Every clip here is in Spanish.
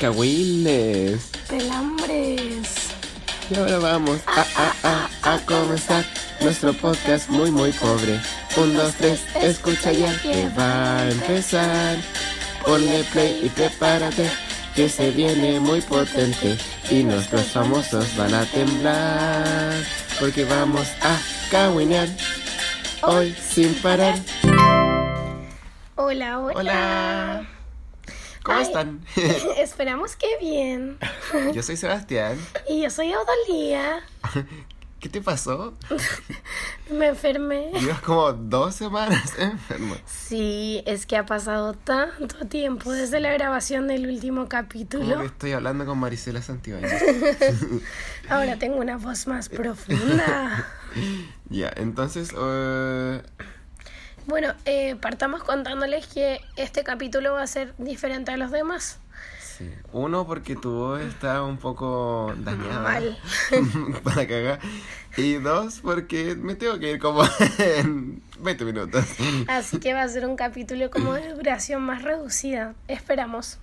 Cahuiles. Pelambres. Y ahora vamos a, a, a, a comenzar nuestro podcast muy muy pobre. Un, dos, tres, escucha ya que va a empezar. Ponle play y prepárate, que se viene muy potente. Y nuestros famosos van a temblar. Porque vamos a cahuinear hoy sin parar. Hola, hola. Hola. ¿Cómo Ay. están? Esperamos que bien. Yo soy Sebastián. Y yo soy Odalía. ¿Qué te pasó? Me enfermé. Llevas como dos semanas enfermo. Sí, es que ha pasado tanto tiempo desde la grabación del último capítulo. estoy hablando con Marisela Santibáñez. Ahora tengo una voz más profunda. ya, entonces, eh, Bueno, eh, partamos contándoles que este capítulo va a ser diferente a los demás. sí. Uno, porque tu voz está un poco dañada. Mal. para cagar. Y dos, porque me tengo que ir como en 20 minutos. Así que va a ser un capítulo como de duración más reducida. Esperamos.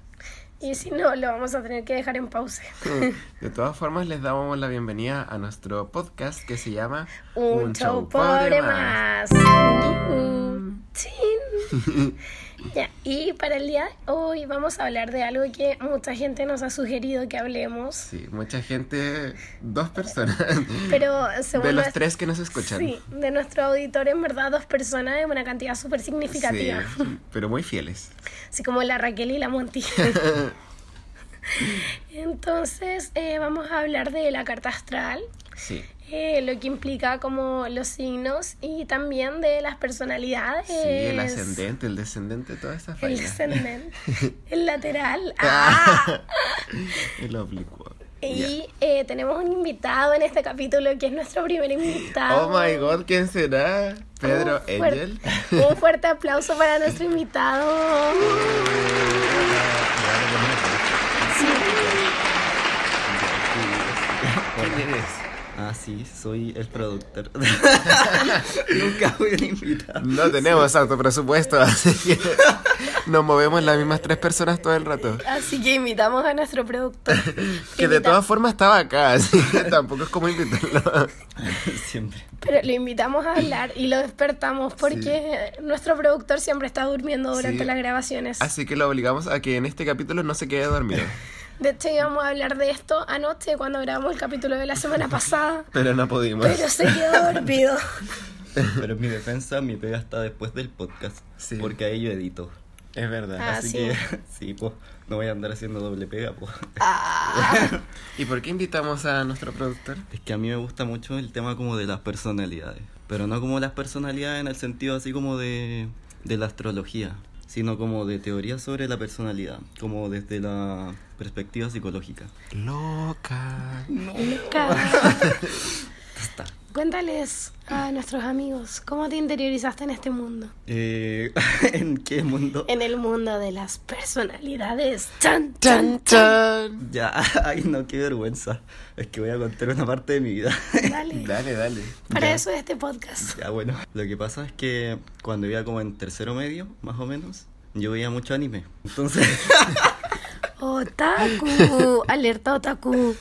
Y si no, lo vamos a tener que dejar en pausa. De todas formas, les damos la bienvenida a nuestro podcast que se llama Un, show pobre más. Mm, chin. Ya, y para el día de hoy vamos a hablar de algo que mucha gente nos ha sugerido que hablemos. Sí, mucha gente, dos personas. Pero según De los tres que nos escuchan. Sí, de nuestro auditor, en verdad, dos personas es una cantidad súper significativa. Sí, pero muy fieles. Así como la Raquel y la Monty. Entonces, eh, vamos a hablar de la carta astral, Sí. Eh, lo que implica como los signos y también de las personalidades. Sí, el ascendente, el descendente, toda esa El faena. descendente, el lateral. ¡Ah! el oblicuo. Y eh, tenemos un invitado en este capítulo que es nuestro primer invitado. Oh my god, ¿quién será? Pedro Un Angel. Un fuerte aplauso para nuestro invitado. Ah, sí, soy el productor. Nunca a invitar. No tenemos alto presupuesto, así que nos movemos las mismas tres personas todo el rato. Así que invitamos a nuestro productor. Que de todas formas estaba acá, así que tampoco es como invitarlo. Siempre. Pero lo invitamos a hablar y lo despertamos porque nuestro productor siempre está durmiendo durante Sí. las grabaciones. Así que lo obligamos a que en este capítulo no se quede dormido. De hecho, íbamos a hablar de esto anoche cuando grabamos el capítulo de la semana pasada, Pero no pudimos. pero se quedó dormido. Pero en mi defensa, mi pega está después del podcast. Sí. Porque ahí yo edito. Es verdad. Ah, Así sí. que, sí, pues, no voy a andar haciendo doble pega, pues. Ah, ¿Y por qué invitamos a nuestro productor? Es que a mí me gusta mucho el tema como de las personalidades. Pero no como las personalidades en el sentido así como de, de la astrología, sino como de teoría sobre la personalidad, como desde la perspectiva psicológica. Loca. Luca, Está. cuéntales a nuestros amigos cómo te interiorizaste en este mundo. Eh, ¿En qué mundo? En el mundo de las personalidades. Chan, Chan, chan. Ya, ay no, qué vergüenza. Es que voy a contar una parte de mi vida. Dale. Dale, dale. Para Ya. eso es este podcast. Ya, bueno. Lo que pasa es que cuando iba como en tercero medio, más o menos, yo veía mucho anime. Entonces, Otaku. Alerta otaku.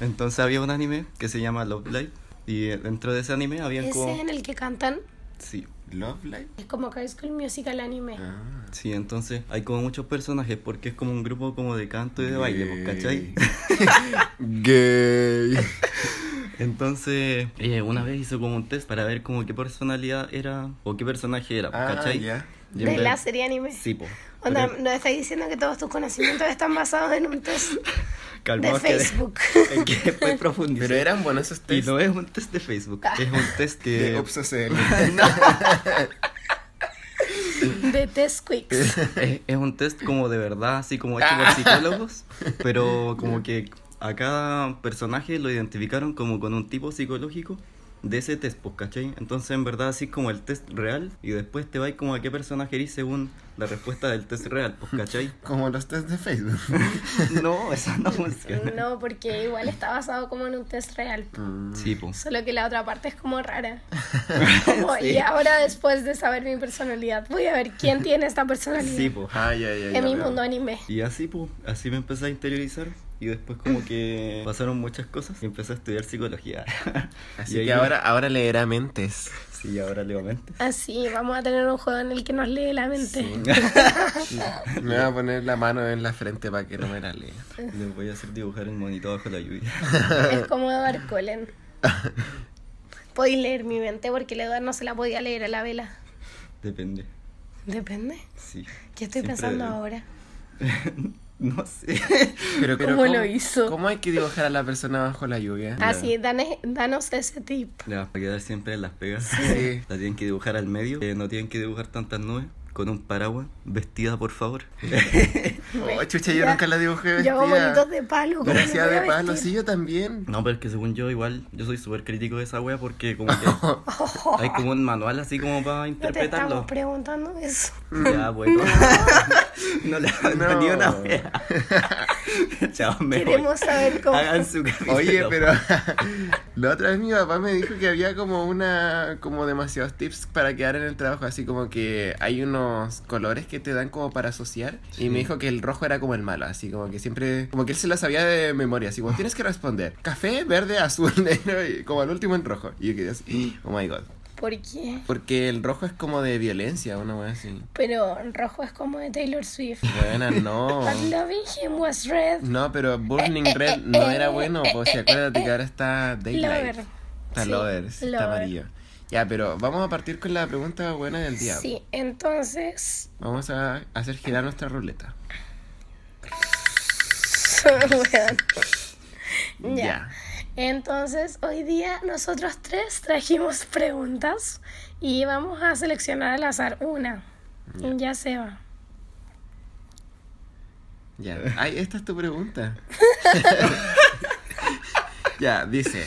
entonces había un anime que se llama Love Live. Y dentro de ese anime habían Ese como... en el que cantan Sí, Love Life. es como High School Musical anime. Ah. sí, entonces hay como muchos personajes porque es como un grupo como de canto y de baile, pues, ¿cachai? Gay. Entonces, eh, una vez hizo como un test para ver como qué personalidad era o qué personaje era, pues, Ah, ¿cachai? ya. Y De la serie anime. Sí, po. Onda, Pero- nos estáis diciendo que todos tus conocimientos están basados en un test de que- Facebook. Es que después profundicé. Pero eran buenos esos Y test no es un test de Facebook, es un test que... de de Test Quicks. es, es un test como de verdad, así como hecho por psicólogos, pero como que a cada personaje lo identificaron como con un tipo psicológico de ese test, pues, ¿cachai? Entonces, en verdad, así como el test real y después te vais como a qué personaje eres según la respuesta del test real, pues, ¿cachai? Como los test de Facebook. no, eso no funciona. No, porque igual está basado como en un test real. Mm. Sí, pues. Solo que la otra parte es como rara. Como, Y ahora después de saber mi personalidad, voy a ver quién tiene esta personalidad Sí, pues. Ay, ay, ay. en mi ya mundo anime. Y así, pues, así me empecé a interiorizar. Y después como que pasaron muchas cosas y empecé a estudiar psicología. Así que me- ahora, ahora leerá mentes. Sí, ahora leo mentes. Así, vamos a tener un juego en el que nos lee la mente. Me voy a poner la mano en la frente para que no me la lea. Les voy a hacer dibujar el monito bajo la lluvia. Es como Edward Cullen. Podéis leer mi mente porque el Edward no se la podía leer a la vela. Depende. Depende. Sí. ¿Qué estoy Siempre- pensando ahora? No sé. Pero, pero ¿Cómo lo hizo? ¿Cómo hay que dibujar a la persona bajo la lluvia? Ah, sí, dane- danos ese tip. Le va a quedar siempre en las pegas. Sí. La tienen que dibujar al medio. eh, no tienen que dibujar tantas nubes. Con un paraguas. Vestida, por favor. Oh, chucha, yo Ya. nunca la dibujé Yo hago vestida. bonitos de palo. ¿cómo me Vestida voy a de palo, vestir? sí, yo también. No, pero es que según yo, igual, yo soy súper crítico de esa wea porque como que hay como un manual así como para No te interpretarlo. estamos preguntando eso. Ya, bueno. no le No. ni una wea. Chao, me voy. Queremos saber cómo. Hagan su capítulo. Oye, pero la otra vez mi papá me dijo que había como una, como demasiados tips para quedar en el trabajo, así como que hay unos colores que te dan como para asociar y me dijo que el rojo era como el malo, así como que siempre, como que él se lo sabía de memoria, así como tienes que responder, café, verde, azul, negro y como al último en rojo. Y yo quedé así, oh my god. ¿Por qué? Porque el rojo es como de violencia, una wea así. Pero rojo es como de Taylor Swift. Buena, no. But loving him was red. No, pero Burning Eh, Red no era bueno, pues si acuérdate que ahora está Daylight. Lover. Está Sí, Lover, está amarillo. Ya, pero vamos a partir con la pregunta buena del día. Sí, entonces. Vamos a hacer girar nuestra ruleta. Weón. Ya. Entonces, hoy día nosotros tres trajimos preguntas y vamos a seleccionar al azar una. Ya se va. Ya. Ay, esta es tu pregunta. ya, dice.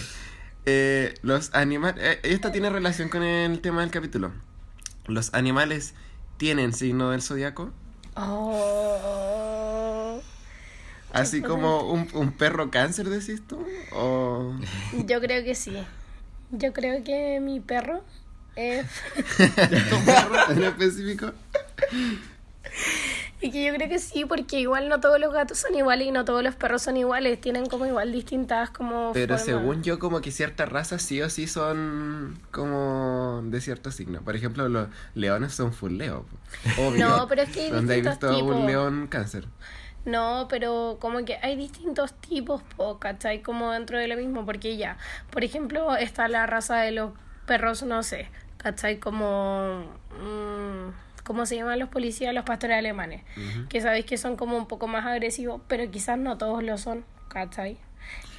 eh, los animales. esta tiene relación con el tema del capítulo. ¿Los animales tienen signo del zodiaco? Oh. Así como un, un perro cáncer, decís tú. O. Yo creo que sí. Yo creo que mi perro es. ¿Tu perro en específico? Y que yo creo que sí, porque igual no todos los gatos son iguales y no todos los perros son iguales. Tienen como igual distintas como. Pero formas. según yo, como que ciertas razas sí o sí son como de cierto signo. Por ejemplo, los leones son full leo. Obvio. No, pero es que hay ¿Dónde hay distintos visto un león cáncer? No, pero como que hay distintos tipos, po, ¿cachai? Como dentro de lo mismo, porque ya, por ejemplo, está la raza de los perros, no sé, ¿cachai? Como... mm, ¿Cómo se llaman los policías? Los pastores alemanes. Que sabéis que son como un poco más agresivos, pero quizás no todos lo son, ¿cachai?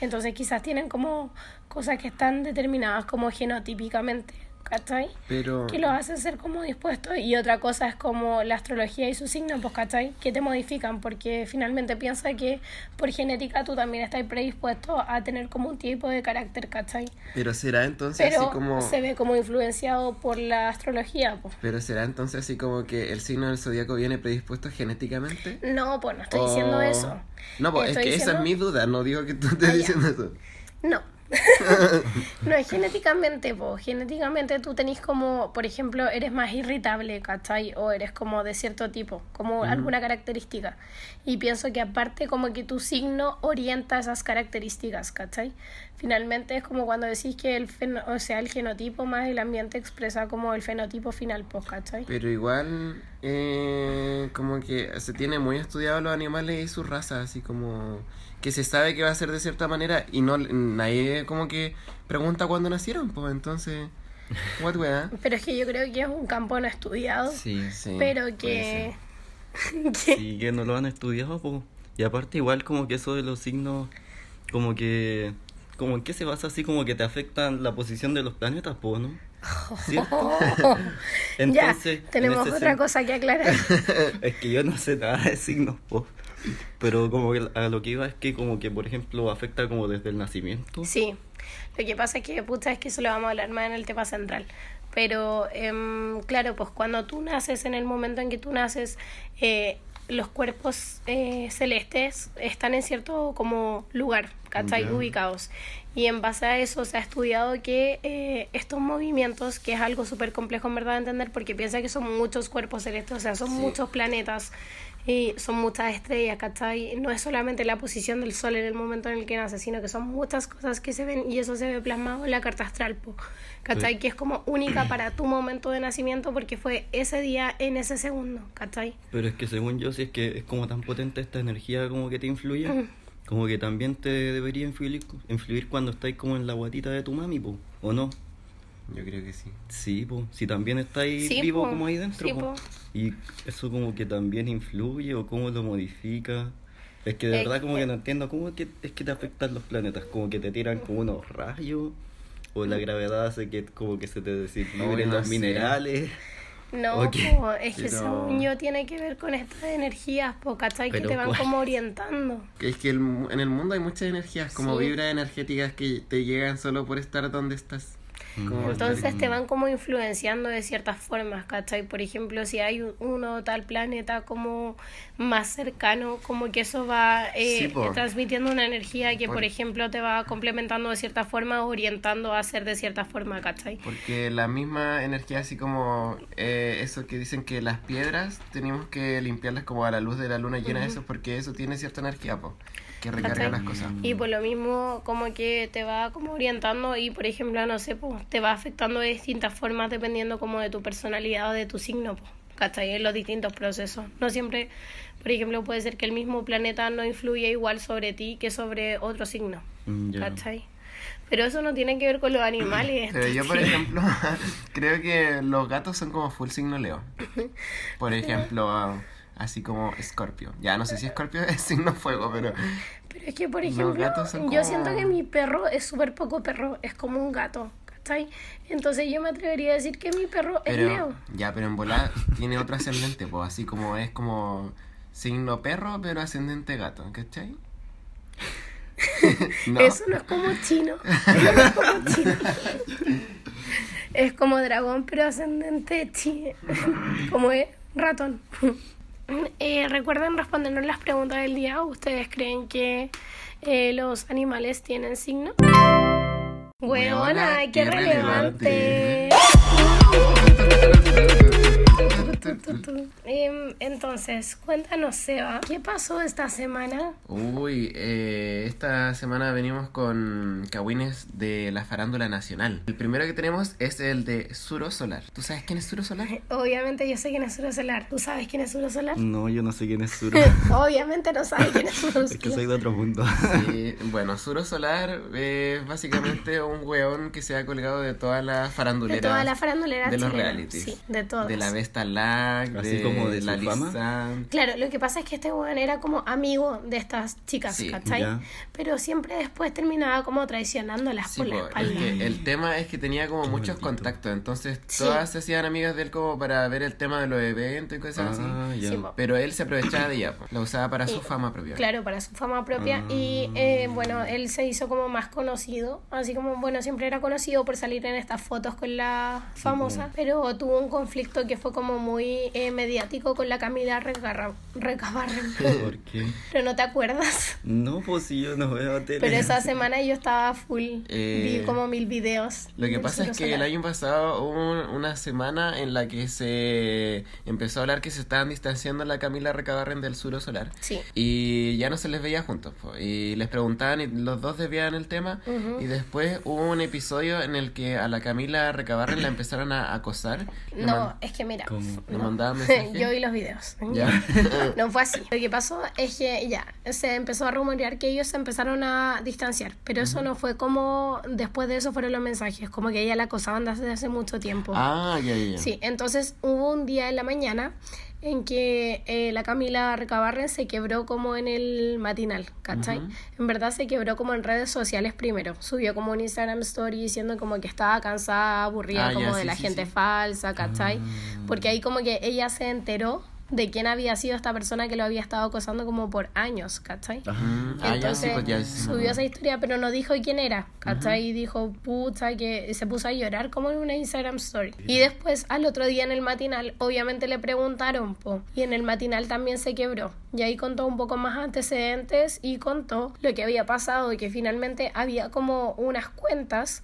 Entonces quizás tienen como cosas que están determinadas como genotípicamente, ¿cachai? Pero. que los hacen ser como dispuestos y otra cosa es como la astrología y sus signos, pues, ¿cachai? Que te modifican porque finalmente piensa que por genética tú también estás predispuesto a tener como un tipo de carácter, ¿cachai? Pero será entonces Pero así como. se ve como influenciado por la astrología, pues. Pero será entonces así como que el signo del zodiaco viene predispuesto genéticamente. No, pues no estoy diciendo O- eso. No, pues es que esa es mi duda, no digo que tú estés Ah, diciendo eso. No. no es genéticamente, po. Genéticamente tú tenés como, por ejemplo, eres más irritable, ¿cachai? O eres como de cierto tipo, como alguna característica. Y pienso que aparte como que tu signo orienta esas características, ¿cachai? Finalmente es como cuando decís que el o sea, el genotipo más el ambiente expresa como el fenotipo final, pues, ¿cachai? Pero igual, eh, como que se tiene muy estudiado los animales y sus razas, así como que se sabe que va a ser de cierta manera y no nadie como que pregunta cuándo nacieron, pues entonces, what wea? Pero es que yo creo que es un campo no estudiado, Sí. Sí, pero que... que- Sí, que no lo han estudiado, po. Y aparte igual como que eso de los signos, como que... Como en qué se basa así como que te afectan la posición de los planetas, po, ¿no? ¿Cierto? Entonces, ya, tenemos en otra sen- cosa que aclarar. Es que yo no sé nada de signos, po. Pero como que a lo que iba es que como que, por ejemplo, afecta como desde el nacimiento. Sí, Lo que pasa es que, pucha, es que eso lo vamos a hablar más en el tema central. Pero, em, claro, pues cuando tú naces, en el momento en que tú naces, eh, los cuerpos eh, celestes están en cierto como lugar, ¿cachai? Ubicados. Y en base a eso se ha estudiado que eh, estos movimientos, que es algo súper complejo en verdad de entender, porque piensa que son muchos cuerpos celestes, o sea, son muchos planetas y son muchas estrellas, ¿cachai? No es solamente la posición del sol en el momento en el que nace, sino que son muchas cosas que se ven y eso se ve plasmado en la carta astral, po, ¿cachai? Sí. Que es como única para tu momento de nacimiento porque fue ese día en ese segundo, ¿cachai? Pero es que según yo, si es que es como tan potente esta energía como que te influye, como que también te debería influir, influir cuando estáis como en la guatita de tu mami, po, ¿o no? Yo creo que sí. Sí, po, si también estáis Sí, vivo po, como ahí dentro, sí, po. po. Y eso como que también influye o cómo lo modifica. Es que de Es verdad como que- que no entiendo cómo es que, es que te afectan los planetas, como que te tiran como unos rayos o la gravedad hace que como que se te desequilibren no los sé. minerales. No, po, es que Pero- según yo tiene que ver con estas energías, po, ¿cachai? Que te van ¿cuál? como orientando. Es que el mu- en el mundo hay muchas energías, como Sí. vibras energéticas que te llegan solo por estar donde estás. Como Entonces te van como influenciando de ciertas formas, ¿cachai? Por ejemplo, si hay un- uno tal planeta como más cercano, como que eso va eh, Sí, transmitiendo una energía que, por Por- ejemplo, te va complementando de cierta forma, orientando a hacer de cierta forma, ¿cachai? Porque la misma energía, así como eh, eso que dicen que las piedras tenemos que limpiarlas como a la luz de la luna llena, eso porque eso tiene cierta energía, po, que las cosas. Y por lo mismo, como que te va como orientando y, por ejemplo, no sé, pues, te va afectando de distintas formas dependiendo como de tu personalidad o de tu signo, pues, ¿cachai? En los distintos procesos. No siempre, por ejemplo, puede ser que el mismo planeta no influya igual sobre ti que sobre otro signo, Mm, ya. ¿cachai? Pero eso no tiene que ver con los animales. Pero yo, por ejemplo, creo que los gatos son como full signo Leo. Por ejemplo, ah, así como Escorpio. Ya no sé si Escorpio es signo fuego, pero Pero es que, por ejemplo, yo siento que mi perro es súper poco perro, es como un gato, ¿cachai? Entonces yo me atrevería a decir que mi perro es Leo. ya, pero en volar tiene otro ascendente, pues así como es como signo perro, pero ascendente gato, ¿cachai? no. Eso no es como chino. Eso no es como chino. Es como dragón, pero ascendente chi. Como es ratón. Eh, recuerden respondernos las preguntas del día. ¿Ustedes creen que eh, los animales tienen signo? Huevona, qué qué relevante. relevante. Em, Entonces, cuéntanos, Seba, ¿qué pasó esta semana? Uy, eh, esta semana venimos con cagüines de la farándula nacional. El primero que tenemos es el de Suro Solar. ¿Tú sabes quién es Suro Solar? Obviamente yo sé quién es Suro Solar. ¿Tú sabes quién es Suro Solar? No, yo no sé quién es Suro. Obviamente no sabes quién es Suro es que Solar. soy de otro mundo. Y, bueno, Suro Solar es básicamente un weón que se ha colgado de toda la De farandulera. toda la farandulera de los chilena. realities. Sí, de todos. De la Vesta Así de, como de su la fama. Claro, lo que pasa es que este weón era como amigo de estas chicas, Sí, ¿cachai? ya. Pero siempre después terminaba como traicionándolas Sí, por la es espalda. que el tema es que tenía como muchos contactos, entonces Sí. todas se hacían amigas de él como para ver el tema de los eventos y cosas Ah, así. ya. Po. Pero él se aprovechaba de ella, la usaba para su Y- fama propia. Claro, para su fama propia. Ah. Y eh, bueno, él se hizo como más conocido. Así como, bueno, siempre era conocido por salir en estas fotos con la famosa. Pero tuvo un conflicto que fue como muy eh, mediático con la Camila Recabarren. ¿Por qué? pero no te acuerdas. No, pues si yo no veo tele. Pero esa semana yo estaba full. Eh, Vi como mil videos. Lo que pasa es que el año pasado hubo un- una semana en la que se empezó a hablar que se estaban distanciando la Camila Recabarren del Suro Solar. Sí. Y ya no se les veía juntos. po, Y les preguntaban y los dos desviaban el tema. Y después hubo un episodio en el que a la Camila Recabarren la empezaron a acosar. No, es que mira. ¿Cómo? ¿Le no. mandaban mensajes? Yo vi los videos. Ya. No fue así. Lo que pasó es que ya se empezó a rumorear que ellos se empezaron a distanciar, pero eso no fue como después de eso fueron los mensajes, como que ella la acosaban desde hace mucho tiempo. ah, ya, ya. Sí, entonces hubo un día en la mañana en que eh, la Camila Recabarren se quebró como en el matinal, ¿cachai? Ujú. En verdad se quebró como en redes sociales primero. Subió como un Instagram story diciendo como que estaba cansada, aburrida Ah, ya, como de sí, la sí, gente sí. falsa, ¿cachai? Porque ahí como que ella se enteró de quién había sido esta persona que lo había estado acosando como por años, ¿cachai? Mm, ah, ya, sí, Entonces pues ya, subió esa historia, pero no dijo quién era, ¿cachai? Y dijo, puta, que se puso a llorar como en una Instagram story. Y después, al otro día en el matinal, obviamente le preguntaron, po, y en el matinal también se quebró. Y ahí contó un poco más antecedentes y contó lo que había pasado y que finalmente había como unas cuentas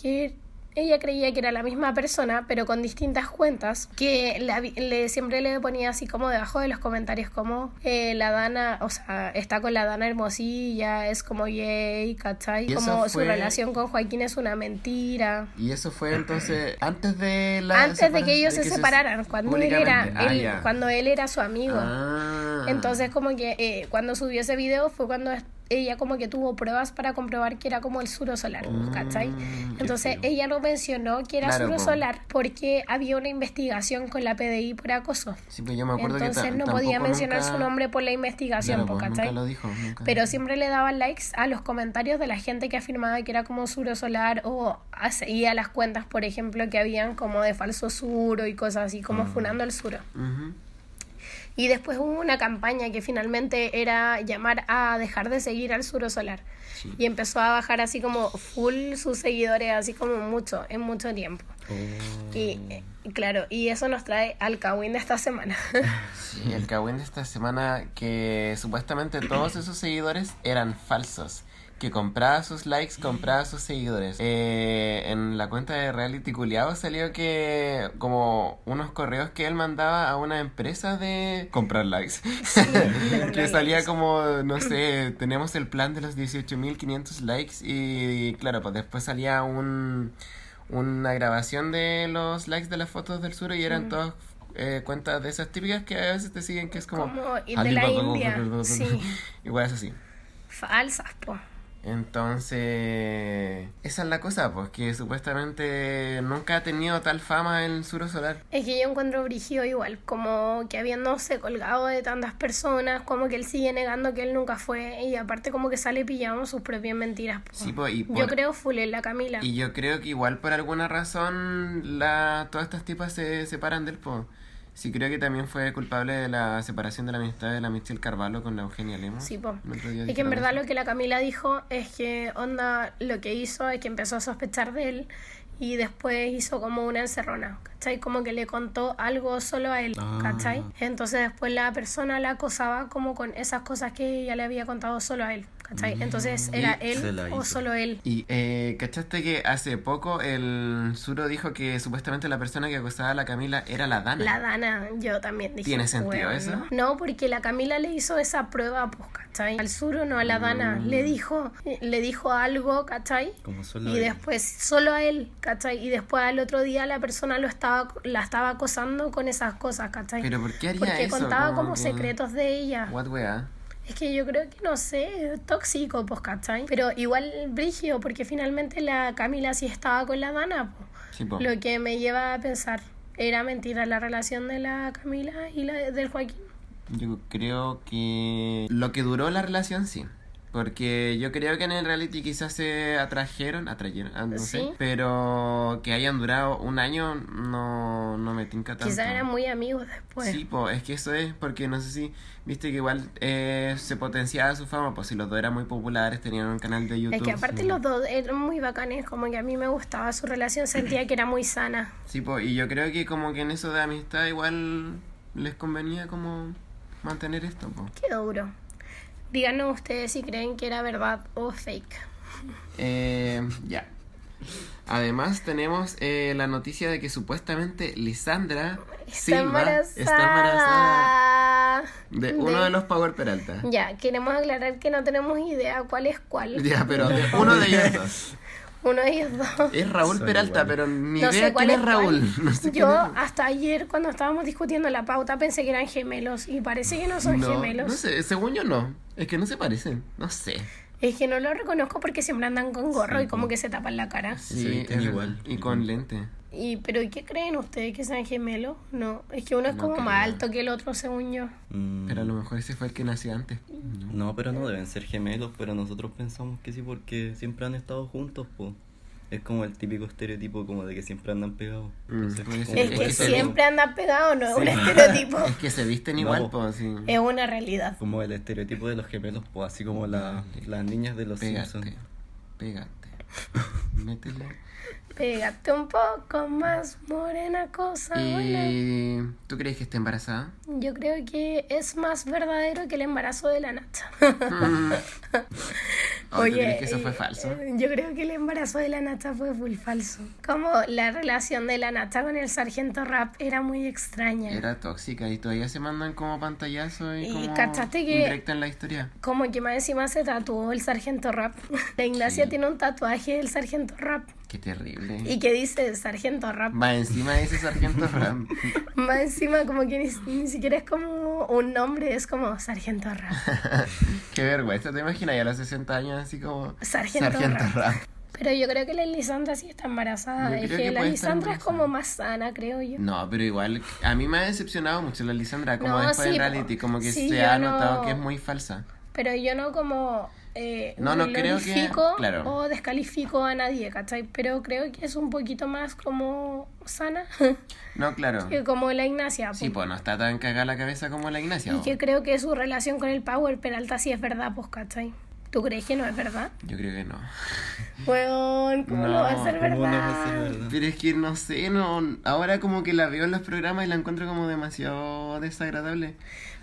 que ella creía que era la misma persona, pero con distintas cuentas, que la le, siempre le ponía así como debajo de los comentarios como eh, la Dana, o sea, está con la Dana Hermosilla, es como gay, ¿cachai? Y Como su relación con Joaquín es una mentira. Y eso fue entonces antes de la Antes de que ellos se separaran, cuando él era, Ah, él- cuando él era su amigo. Ah. Entonces como que eh, cuando subió ese video fue cuando ella como que tuvo pruebas para comprobar que era como el suro solar, ¿cachai? Mm, Entonces ella no mencionó que era Claro, suro solar porque había una investigación con la PDI por acoso. Sí, pero yo me acuerdo Entonces no podía mencionar nunca- su nombre por la investigación, Claro, pues, ¿cachai? nunca lo dijo, nunca. Pero siempre le daban likes a los comentarios de la gente que afirmaba que era como suro solar o seguía las cuentas, por ejemplo, que habían como de falso suro y cosas así, como Mm. funando el suro. Y después hubo una campaña que finalmente era llamar a dejar de seguir al Suro Solar. Sí. Y empezó a bajar así como full sus seguidores, así como mucho, en mucho tiempo. Oh. Y eh, claro, y eso nos trae al Kawin de esta semana. Sí, el Kawin de esta semana que supuestamente todos esos seguidores eran falsos. Que compraba sus likes, compraba sus seguidores. Eh, en la cuenta de Reality Culeado salió que como unos correos que él mandaba a una empresa de comprar likes. que salía como, no sé, tenemos el plan de los 18.500 likes y claro, pues después salía un, una grabación de los likes de las fotos del sur y eran todas eh, cuentas de esas típicas que a veces te siguen que es como... Como de la India, sí. Igual es así. Falsas, po. Entonces, esa es la cosa, pues que supuestamente nunca ha tenido tal fama el Suro Solar. Es que yo encuentro brígido igual, como que habiéndose colgado de tantas personas, como que él sigue negando que él nunca fue y aparte como que sale pillado en sus propias mentiras. po. Sí, pues, y Yo creo full en la Camila. Y yo creo que igual por alguna razón la, todas estas tipas se separan del po. Sí, creo que también fue culpable de la separación de la amistad de la Michelle Carvalho con la Eugenia Lemos. Sí, po. Es que en verdad eso. lo que la Camila dijo es que onda lo que hizo es que empezó a sospechar de él y después hizo como una encerrona, ¿cachai? Como que le contó algo solo a él, Ah. ¿cachai? Entonces después la persona la acosaba como con esas cosas que ella le había contado solo a él, ¿cachai? Entonces era él o solo él. Y eh, ¿cachaste que hace poco el Suro dijo que supuestamente la persona que acosaba a la Camila era la Dana? La Dana, yo también dije. ¿Tiene sentido "Weón, eso? ¿no?". No, porque la Camila le hizo esa prueba, pues, ¿cachai? Al Suro, no a la Dana. Mm. Le dijo, le dijo algo, ¿cachai? Como solo Y él. después, solo a él, ¿cachai? Y después al otro día la persona lo estaba, la estaba acosando con esas cosas, ¿cachai? ¿Pero por qué haría Porque eso? contaba Como como que- secretos de ella. What wea? Es que yo creo que, no sé, tóxico, pues, ¿cachai? Pero igual brígido, porque finalmente la Camila sí estaba con la Dana, pues. Sí. Lo que me lleva a pensar, ¿era mentira la relación de la Camila y la del Joaquín? Yo creo que lo que duró la relación sí. Porque yo creo que en el reality quizás se atrajeron, atrayeron, ah, no sé, pero que hayan durado un año no, no me tinca tanto. Quizás eran muy amigos después. Sí, pues es que eso es, porque no sé si, viste que igual eh, se potenciaba su fama, pues si los dos eran muy populares, tenían un canal de YouTube. es que aparte sí. los dos eran muy bacanes, como que a mí me gustaba su relación, sentía que era muy sana. Sí, pues, y yo creo que como que en eso de amistad igual les convenía como mantener esto, pues. Qué duro. Díganos ustedes si creen que era verdad o fake. Eh, ya. Además tenemos eh, la noticia de que supuestamente Lisandra Está Silva embarazada. está embarazada de uno De- de los Power Peralta. Ya, queremos aclarar que no tenemos idea cuál es cuál. Ya, pero de uno de ellos dos. Uno de ellos dos. Es Raúl Son Peralta, iguales. pero ni No idea sé cuál quién es es Raúl. cuál. No sé quién Yo es. hasta ayer cuando estábamos discutiendo la pauta pensé que eran gemelos y parece que no son no, gemelos. no sé, según yo no. Es que no se parecen, no sé. Es que no lo reconozco porque siempre andan con gorro Sí, y como que se tapan la cara. Se visten es- igual. Y con lente. Y pero ¿y qué creen ustedes que sean gemelos? No, es que uno es No como más alto que el otro según yo. Mm, Pero a lo mejor ese fue el que nació antes. No, pero no deben ser gemelos, pero nosotros pensamos que sí porque siempre han estado juntos, po. Es como el típico estereotipo como de que siempre andan pegados. Mm. Es que siempre anda pegado, no es un estereotipo. Es que se visten igual, pues, sí. Es una realidad. Como el estereotipo de los gemelos, pues así como la- las niñas de los Pégate, Simpsons. pégate. Métele. Pégate un poco más, morena cosa buena. ¿Y tú crees que está embarazada? Yo creo que es más verdadero que el embarazo de la Nacha. ¿O tú crees que eso fue eh, falso? eh, Yo creo que el embarazo de la Nacha fue full falso. Como la relación de la Nacha con el sargento Rap era muy extraña. Era tóxica y todavía se mandan como pantallazo y, Y como cachaste que- indirecta en la historia. Como que más encima se tatuó el sargento Rap. La Ignacia tiene un tatuaje del sargento Rap. Qué terrible. Y que dice sargento Rap. Va encima ese sargento Ram. Más encima como que ni, ni siquiera es como un nombre, es como sargento Rap. Qué vergüenza, ¿te imaginas? Ya a los 60 años así como... Sargento. Ram. Pero yo creo que la Lisandra sí está embarazada. Yo Es creo que, que la Lisandra es como más sana, creo yo. No, pero igual, a mí me ha decepcionado mucho la Lisandra, como No, después sí, del reality, como que Sí, se ha no- notado que es muy falsa. Pero yo no como... Eh, No, no creo que- claro. o descalifico a nadie, ¿cachai? Pero creo que es un poquito más como sana No, claro. que como la Ignacia. Sí, pues no está tan cagada la cabeza como la Ignacia. Y que creo que su relación con el Power Peralta sí es verdad, pues, ¿cachai? ¿Tú crees que no es verdad? Yo creo que no. Weón, ¿cómo no, No, va a ser ¿cómo no va a verdad? ser verdad? Pero es que no sé, no. Ahora como que la veo en los programas y la encuentro como demasiado desagradable.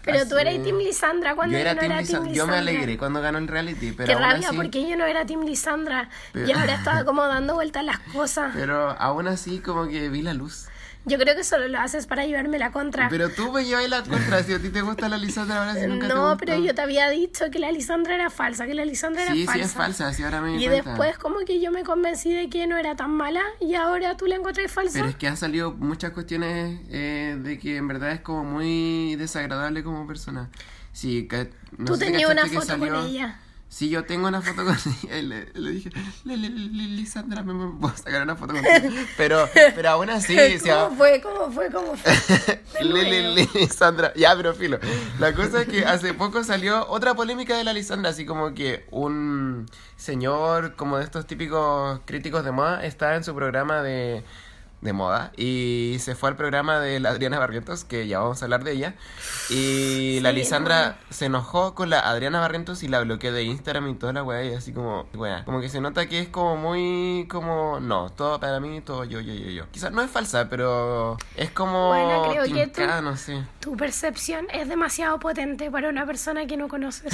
Pero tú Así- eras Team Lisandra cuando Yo yo, era no Team era Lisandra. Team Yo me alegré cuando ganó el reality, pero Qué aún rabia, así, porque yo no era Team Lisandra. Pero- Y ahora estaba como dando vueltas las cosas. pero aún así como que vi la luz. Yo creo que solo lo haces para llevarme la contra. Pero tú me llevas la contra, si a ti te gusta la Lisandra ahora si nunca no, pero yo te había dicho que la Lisandra era falsa, que la Lisandra era Sí, falsa. sí es falsa, sí ahora me di Y cuenta. después como que yo me convencí de que no era tan mala y ahora tú la encontrás falsa. Pero es que han salido muchas cuestiones eh, de que en verdad es como muy desagradable como persona. Sí, que, no tú tenías una foto con salió- ella. Sí, yo tengo una foto con ella y le, le dije, "Le- le- le- Lisandra, ¿me, me puedo sacar una foto contigo? Pero, pero aún así, sea, ¿Cómo fue? ¿Cómo fue? ¿Cómo fue? Lisandra, ya, pero filo. La cosa es que hace poco salió otra polémica de la Lisandra, así como que un señor, como de estos típicos críticos de moda, estaba en su programa de, de moda y se fue al programa de la Adriana Barrientos, que ya vamos a hablar de ella. Y la Sí, Lisandra se enojó con la Adriana Barrientos y la bloqueó de Instagram y toda la weá, y así como, weá, como que se nota que es como muy, como, no, todo para mí, todo yo, yo, yo, yo. Quizás no es falsa, pero es como Bueno, creo que tú- tincada, no sé. Tu percepción es demasiado potente para una persona que no conoces.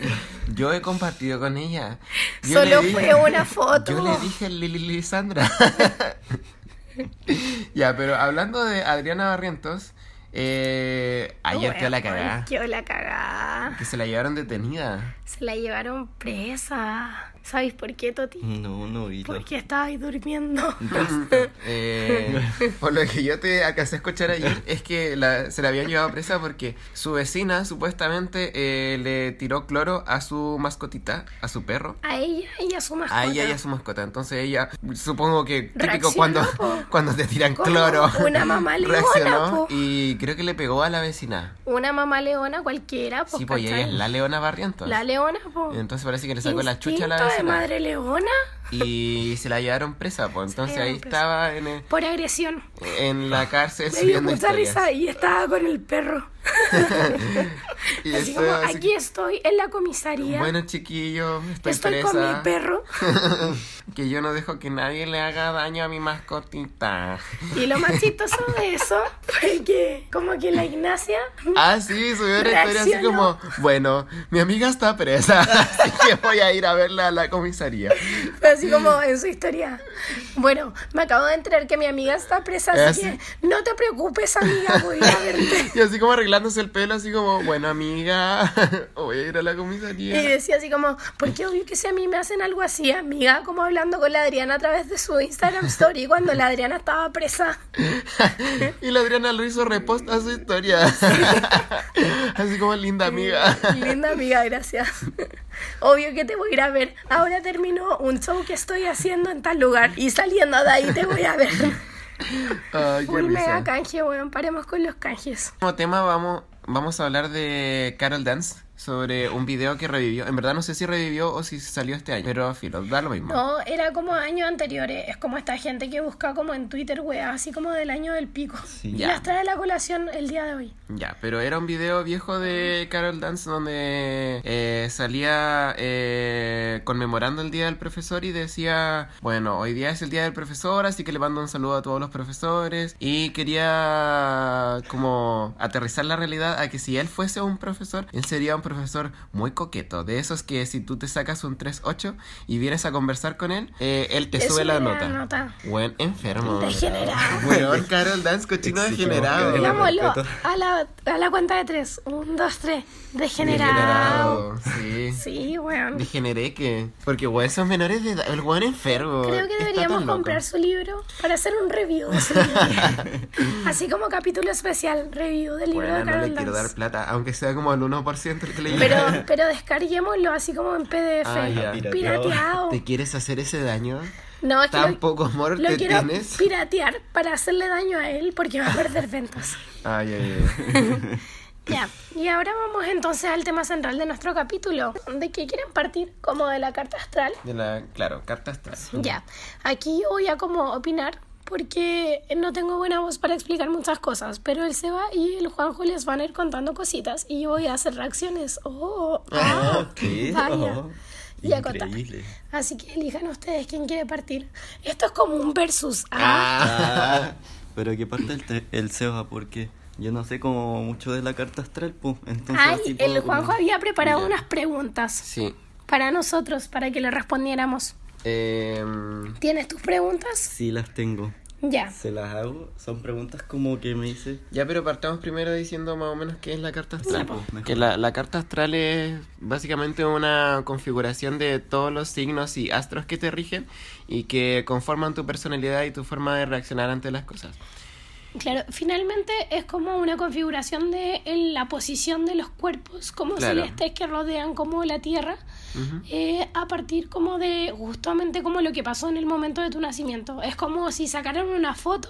Yo he compartido con ella. Yo Solo le fue una foto. Yo le dije Lili Lisandra. ya, pero hablando de Adriana Barrientos, eh, ayer quedó la cagada. Quedó la cagada. Que se la llevaron detenida. Se la llevaron presa. ¿Sabéis por qué, Toti? No, no, y lo- Porque estaba ahí durmiendo. Eh, por lo que yo te alcancé a escuchar ayer es que la- se la habían llevado presa porque su vecina supuestamente eh, le tiró cloro a su mascotita, a su perro. A ella y a su mascota. A ella y a su mascota. Entonces ella, supongo que típico Reaccionó, cuando, po. cuando te tiran Como cloro. una mamá leona, reaccionó po. y creo que le pegó a la vecina. Una mamá leona cualquiera, pues, sí, pues ella es la leona Barrientos. La leona, pues. Entonces parece que le sacó la chucha a la Instinto de madre leona Y se la llevaron presa, pues. Entonces ahí presa. estaba en, el- por agresión. en la cárcel Me dio mucha historias. risa y estaba con el perro. Y Así esto como, así- aquí estoy en la comisaría. Bueno, chiquillo, estoy, estoy presa. con mi perro. que yo no dejo que nadie le haga daño a mi mascotita. Y lo más chistoso de eso fue que, como que la Ignacia. Ah, sí, subió una historia así como, bueno, mi amiga está presa, así que voy a ir a verla a la comisaría. Así como en su historia. Bueno, me acabo de enterar que mi amiga está presa, así ¿Ah, sí? que no te preocupes, amiga, voy a verte. Y así como arreglándose el pelo, así como, bueno, amiga, voy a ir a la Y comisaría. decía así como, porque obvio que si a mí me hacen algo así, amiga, como hablando con la Adriana a través de su Instagram Story cuando la Adriana estaba presa. Y la Adriana lo hizo repost a su historia. Así como linda amiga. Linda amiga, gracias. Obvio que te voy a ir a ver. Ahora termino un show que estoy haciendo en tal lugar y saliendo de ahí te voy a ver. Ay, qué Full mega canje, weón. Paremos con los canjes. Como tema vamos, vamos a hablar de Carol Dance, sobre un video que revivió. En verdad no sé si revivió o si salió este año, pero filo, da lo mismo. No, era como años anteriores. Es como esta gente que busca como en Twitter, weá, así como del año del pico. Sí. Y Ya. las trae a la colación el día de hoy. Ya, pero era un video viejo de Carol Dance donde eh, salía eh, conmemorando el Día del Profesor y decía, bueno, hoy día es el Día del Profesor, así que le mando un saludo a todos los profesores y quería como aterrizar la realidad a que si él fuese un profesor, él sería un profesor muy coqueto, de esos que si tú te sacas un 3-8 y vienes a conversar con él, eh, él te Te sube la sube la nota. nota. Buen enfermo. Degenerado. Weón, Carol Dance, cochino degenerado. Digámoslo a la, a la cuenta de tres. Un, dos, tres. Degenerado, Degenerado. Sí. Sí, weón. Degeneré que. Porque weón, esos menores de edad. El weón enfermo. Creo que deberíamos comprar su libro para hacer un review de su libro. Así como capítulo especial, review del libro Bueno, de no Carol le quiero dar plata, aunque sea como el 1% que Pero, pero descarguémoslo así como en PDF. Ah, ya. Pirateado. ¿Te quieres hacer ese daño? No, es que ¿Tan lo, poco amor lo que quiero tienes? piratear para hacerle daño a él porque va a perder ventas. Ay, ay, ay. Ya, y ahora vamos entonces al tema central de nuestro capítulo. ¿De qué quieren partir? Como de la carta astral. De la, claro, carta astral. Ya, aquí yo voy a como opinar porque no tengo buena voz para explicar muchas cosas, pero el Seba y el Juanjo les van a ir contando cositas y yo voy a hacer reacciones. Oh, ah, ¿Qué? vaya. Oh, Y a increíble. Así que elijan ustedes quién quiere partir. Esto es como un versus. Ah, Ah, pero que parte el, te- el Seba, porque yo no sé como mucho de la carta astral, pues. Entonces, Ay, así el Juanjo como- había preparado unas preguntas Sí. para nosotros, para que le respondiéramos. Em, ¿Tienes tus preguntas? Sí, las tengo. Ya. Se las hago. Son preguntas como que me dice. ya, pero partamos primero diciendo más o menos qué es la carta astral. Sí, que la, la carta astral es básicamente una configuración de todos los signos y astros que te rigen y que conforman tu personalidad y tu forma de reaccionar ante las cosas. Claro, finalmente es como una configuración de la posición de los cuerpos como Claro. celestes que rodean como la Tierra eh, a partir como de justamente como lo que pasó en el momento de tu nacimiento. Es como si sacaran una foto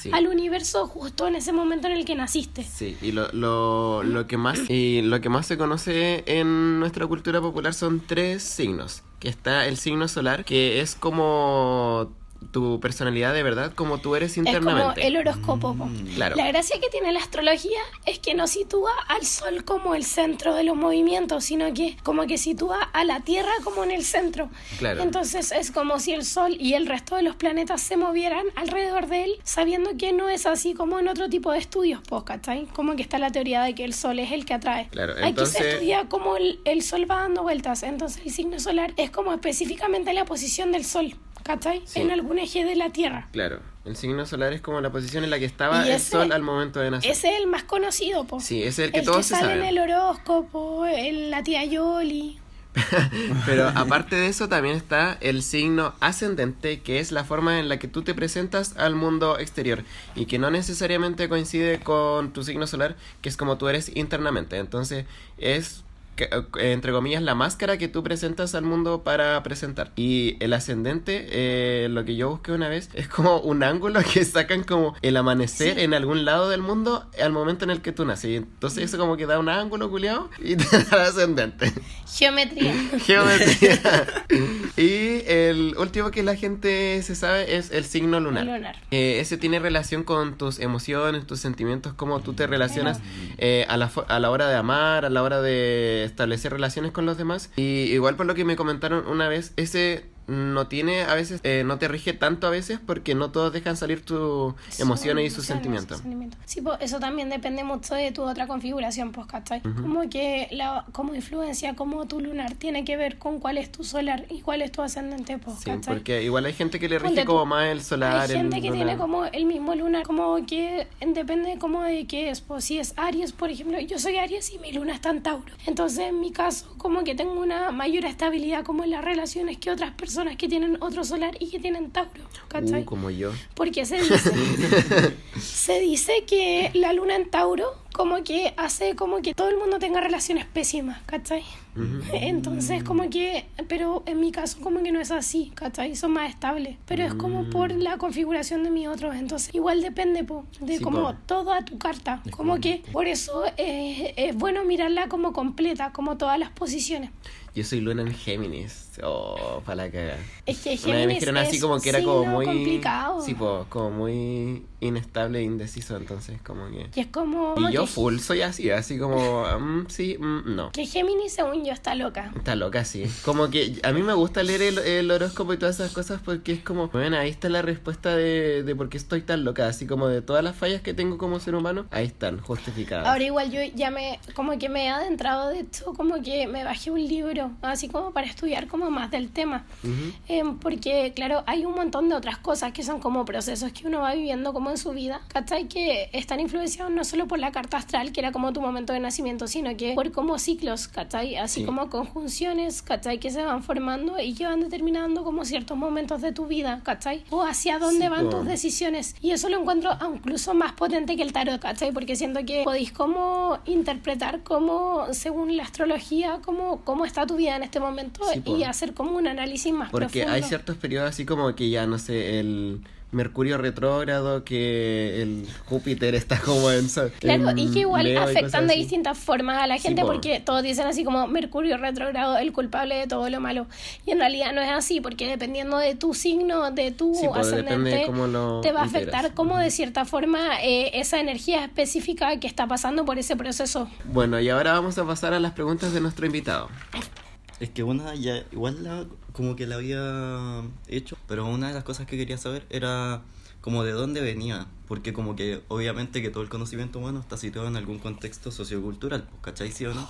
Sí. al universo justo en ese momento en el que naciste. Sí, y lo, lo, lo que más y lo que más se conoce en nuestra cultura popular son tres signos. Que está el signo solar, que es como tu personalidad de verdad, como tú eres Es como internamente. el horóscopo. po. Claro. La gracia que tiene la astrología es que no sitúa al sol como el centro de los movimientos, sino que como que sitúa a la Tierra como en el centro. Claro. Entonces es como si el sol y el resto de los planetas se movieran alrededor de él, sabiendo que no es así como en otro tipo de estudios, ¿cachai? Como que está la teoría de que el sol es el que atrae. Claro, Aquí entonces- se estudia como el, el sol va dando vueltas, entonces el signo solar es como específicamente la posición del sol, ¿cachai? Sí. En algún eje de la Tierra. Claro, el signo solar es como la posición en la que estaba Y el ese- sol al momento de nacer. Ese es el más conocido, po. Sí, ese es el que el todos que se sale en saben. el horóscopo, el, la tía Yoli. Pero aparte de eso también está el signo ascendente, que es la forma en la que tú te presentas al mundo exterior y que no necesariamente coincide con tu signo solar, que es como tú eres internamente. Entonces es entre comillas la máscara que tú presentas al mundo para presentar. Y el ascendente, eh, lo que yo busqué una vez, es como un ángulo que sacan como el amanecer en algún lado del mundo al momento en el que tú naces. Y entonces eso como que da un ángulo culiado y te da el ascendente. Geometría. Geometría. y el último que la gente se sabe es el signo lunar. Lunar. Eh, ese tiene relación con tus emociones, tus sentimientos, cómo tú te relacionas eh, a, la, a la hora de amar, a la hora de establecer relaciones con los demás. Y igual por lo que me comentaron una vez, ese no tiene a veces, eh, no te rige tanto a veces porque no todos dejan salir tus emociones y sus sentimientos. sentimientos. Sí, pues eso también depende mucho de tu otra configuración, pues, ¿cachai? Como que la, como influencia, como tu lunar tiene que ver con cuál es tu solar y cuál es tu ascendente, pues, Sí, ¿cachai? porque igual hay gente que le rige Ponte tú, como más el solar. Hay gente el que lunar. tiene como el mismo lunar, como que depende como de qué es. Pues si es Aries, por ejemplo, yo soy Aries y mi luna está en Tauro. Entonces, en mi caso, como que tengo una mayor estabilidad como en las relaciones que otras personas que tienen otro solar y que tienen Tauro, ¿cachai? Uh, como yo. Porque se dice, se dice que la luna en Tauro como que hace como que todo el mundo tenga relaciones pésimas, ¿cachai? Entonces, como que, pero en mi caso, como que no es así, ¿cachai? Son más estables. Pero es como por la configuración de mis otros. Entonces, igual depende, po, de Sí, como toda tu carta. Como que, por eso eh, es bueno mirarla como completa, como todas las posiciones. Yo soy Luna en Géminis. Oh, para la caga. Es que Una vez Géminis me dijeron así como que era como muy. complicado. Sí, po, como muy inestable e indeciso, entonces como que. Y es como... Y yo full soy así, así como. mm, sí, mm, no. Que Géminis, según yo, está loca. Está loca, sí. Como que a mí me gusta leer el, el horóscopo y todas esas cosas porque es como, bueno, ahí está la respuesta de, de por qué estoy tan loca. Así como de todas las fallas que tengo como ser humano, ahí están, justificadas. Ahora igual yo ya me, como que me he adentrado, de hecho, como que me bajé un libro, así como para estudiar como más del tema. Ujú. Em, porque, claro, hay un montón de otras cosas que son como procesos que uno va viviendo como en su vida, ¿cachai? Que están influenciados no solo por la carta astral, que era como tu momento de nacimiento, sino que por como ciclos, ¿cachai? Así Sí. como conjunciones, ¿cachai? Que se van formando y que van determinando como ciertos momentos de tu vida, ¿cachai? O hacia dónde Sí, van tus decisiones. Y eso lo encuentro incluso más potente que el tarot, ¿cachai? Porque siento que podéis como interpretar como, según la astrología, cómo, cómo está tu vida en este momento Sí, y hacer como un análisis más Porque profundo. hay ciertos periodos así como que ya, no sé, el Mercurio retrógrado, que el Júpiter está como en... Claro, en y que igual Leo afectan de distintas formas a la gente po. porque todos dicen así como Mercurio retrógrado, el culpable de todo lo malo. Y en realidad no es así porque dependiendo de tu signo, de tu Sí, ascendente, de cómo lo te va a afectar como de cierta forma eh, esa energía específica que está pasando por ese proceso. Bueno, y ahora vamos a pasar a las preguntas de nuestro invitado. Es que una ya igual la, como que la había hecho, pero una de las cosas que quería saber era como de dónde venía, porque como que obviamente que todo el conocimiento humano está situado en algún contexto sociocultural, pues, ¿cachai? ¿Sí o no?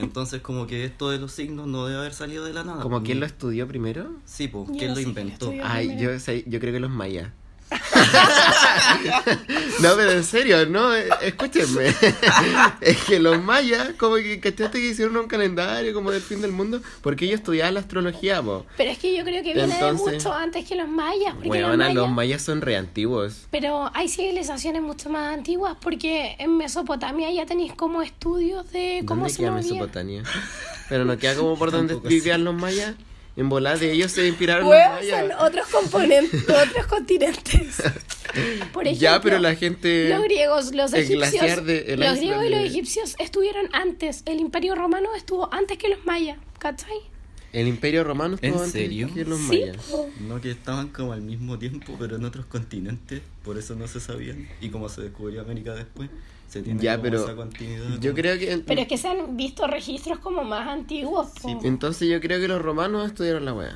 Entonces como que esto de los signos no debe haber salido de la nada. ¿Como pues. quién lo estudió primero? Sí, pues, ¿quién no lo inventó? Ay, primero. yo, sé- yo creo que los mayas. no, pero en serio, no, escúchenme. es que los mayas, como que cachaste que hicieron un calendario como del fin del mundo, porque ellos estudiaban la astrología, po. Pero es que yo creo que viene Entonces- de mucho antes que los mayas. Porque los mayas- los mayas son re antiguos. Pero hay civilizaciones mucho más antiguas porque en Mesopotamia ya tenéis como estudios de cómo ¿Dónde se queda movía. Mesopotamia? Pero no queda como por donde vivían los mayas. En volar de ellos se inspiraron los mayas. son otros componentes, otros continentes. Por ejemplo, ya, pero la gente... los griegos, los el egipcios, de- los griegos y los de- egipcios estuvieron antes. El Imperio Romano estuvo antes que los mayas, ¿cachai? El imperio romano estuvo ¿En antes serio? que los Sí, mayas. No que estaban como al mismo tiempo, pero en otros continentes, por eso no se sabían. Y como se descubrió América después, se tiene Ya, como pero esa continuidad. yo creo que... pero es que se han visto registros como más antiguos. Sí, Entonces yo creo que los romanos estudiaron la wea.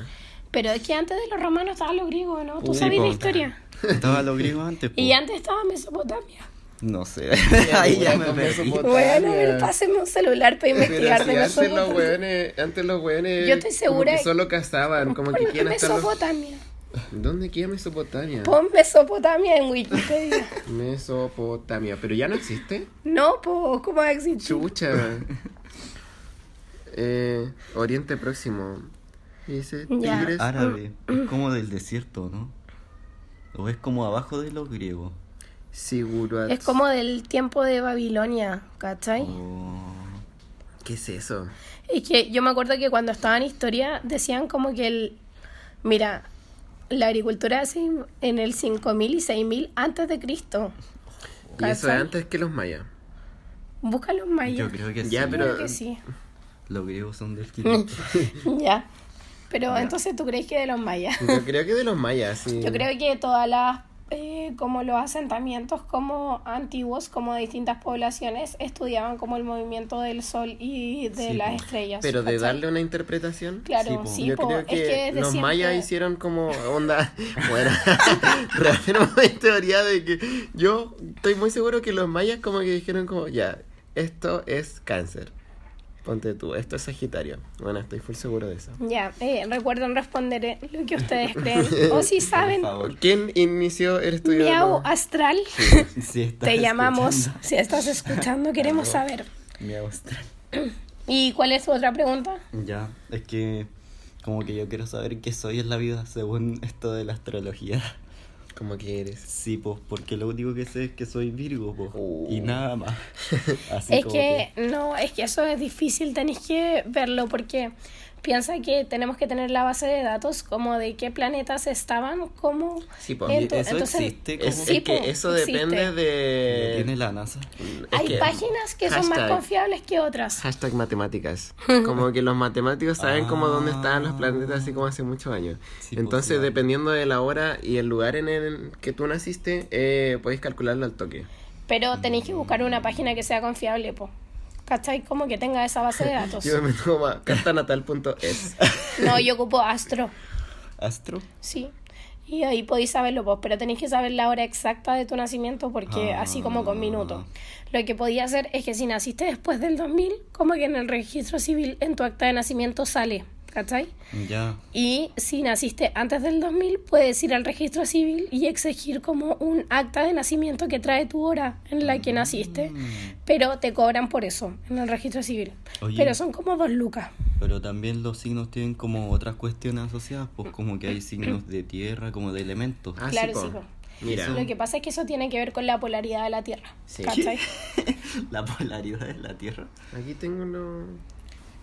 Pero es que antes de los romanos estaban los griegos, ¿no? Tú Sí, sabes la historia. Estaba los griegos antes. po. Y antes estaba Mesopotamia. No sé. Ahí ya me perdí. Bueno, a ver, páseme un celular para investigar Pero de si antes los Mesopotamia. weones, antes los weones Yo estoy segura como que solo cazaban, como que quieren estar los... ¿Dónde queda Mesopotamia? Pon Mesopotamia en Wikipedia. Mesopotamia, pero ya no existe. no, pues, ¿cómo va a existir? Chucha. eh, Oriente Próximo. Dice. Tigres. Árabe. Es como del desierto, ¿no? O es como abajo de los griegos. Sigurat. Es como del tiempo de Babilonia, ¿cachai? O... ¿Qué es eso? Es que yo me acuerdo que cuando estaba en historia decían como que el... Mira, la agricultura hace en el 5000 y 6000 antes de Cristo. Y eso es antes que los mayas. Busca los mayas. Yo creo que Ya, sí. pero- Creo que sí. Los griegos son del 500. ya. Pero entonces tú crees que de los mayas. Yo creo que de los mayas, sí. Yo creo que todas las, eh, como los asentamientos como antiguos, como de distintas poblaciones, estudiaban como el movimiento del sol y de Sí, las po. estrellas. Pero de darle una interpretación. Claro, Sí, yo creo es que, los siempre- mayas hicieron como onda. Bueno, reafirmo mi teoría de que yo estoy muy seguro que los mayas como que dijeron como, ya, esto es cáncer. Ponte tú, esto es Sagitario. Bueno, estoy full seguro de eso. Ya, eh, recuerden responder eh, lo que ustedes creen. O si saben, Por favor. ¿Quién inició el estudio? de miau astral, Si estás te llamamos. escuchando, Si estás escuchando, queremos saber. Miau astral. ¿Y cuál es su otra pregunta? Ya, es que como que yo quiero saber qué soy en la vida según esto de la astrología. Como que eres. Sí, pues, porque lo único que sé es que soy Virgo, pues, Oh. y nada más. Así Es como que, no, es que eso es difícil, tenéis que verlo porque piensa que tenemos que tener la base de datos como de qué planetas estaban, como... Sí, tu- ¿Eso entonces- existe? Es, ¿Cómo? es Sí, que po, eso existe. depende Lo de... tiene la NASA. es Hay que- páginas que son más confiables que otras. Hashtag matemáticas. Como que los matemáticos saben como dónde estaban los planetas así como hace muchos años. Sí, pues, Entonces, dependiendo de la hora y el lugar en el que tú naciste, eh, podéis calcularlo al toque. Pero tenéis que buscar una página que sea confiable, po. ¿Cachai? Como que tenga esa base de datos. Yo me a cartanatal.es. No, yo ocupo Astro, ¿Astro? sí. Y ahí podéis saberlo, pues, pero tenéis que saber la hora exacta de tu nacimiento porque Ah. así como con minutos. Lo que podía hacer es que si naciste después del 2000, como que en el registro civil, en tu acta de nacimiento sale, ¿cachai? Ya. Y si naciste antes del 2000, puedes ir al registro civil y exigir como un acta de nacimiento que trae tu hora en la que naciste, pero te cobran por eso en el registro civil. Oye. Pero son como dos lucas. Pero también los signos tienen como otras cuestiones asociadas, pues como que hay signos de tierra, como de elementos. Ah, Claro, sí, po. Mira. Lo que pasa es que eso tiene que ver con la polaridad de la Tierra. Sí. ¿Cachai? La polaridad de la tierra. Aquí tengo lo...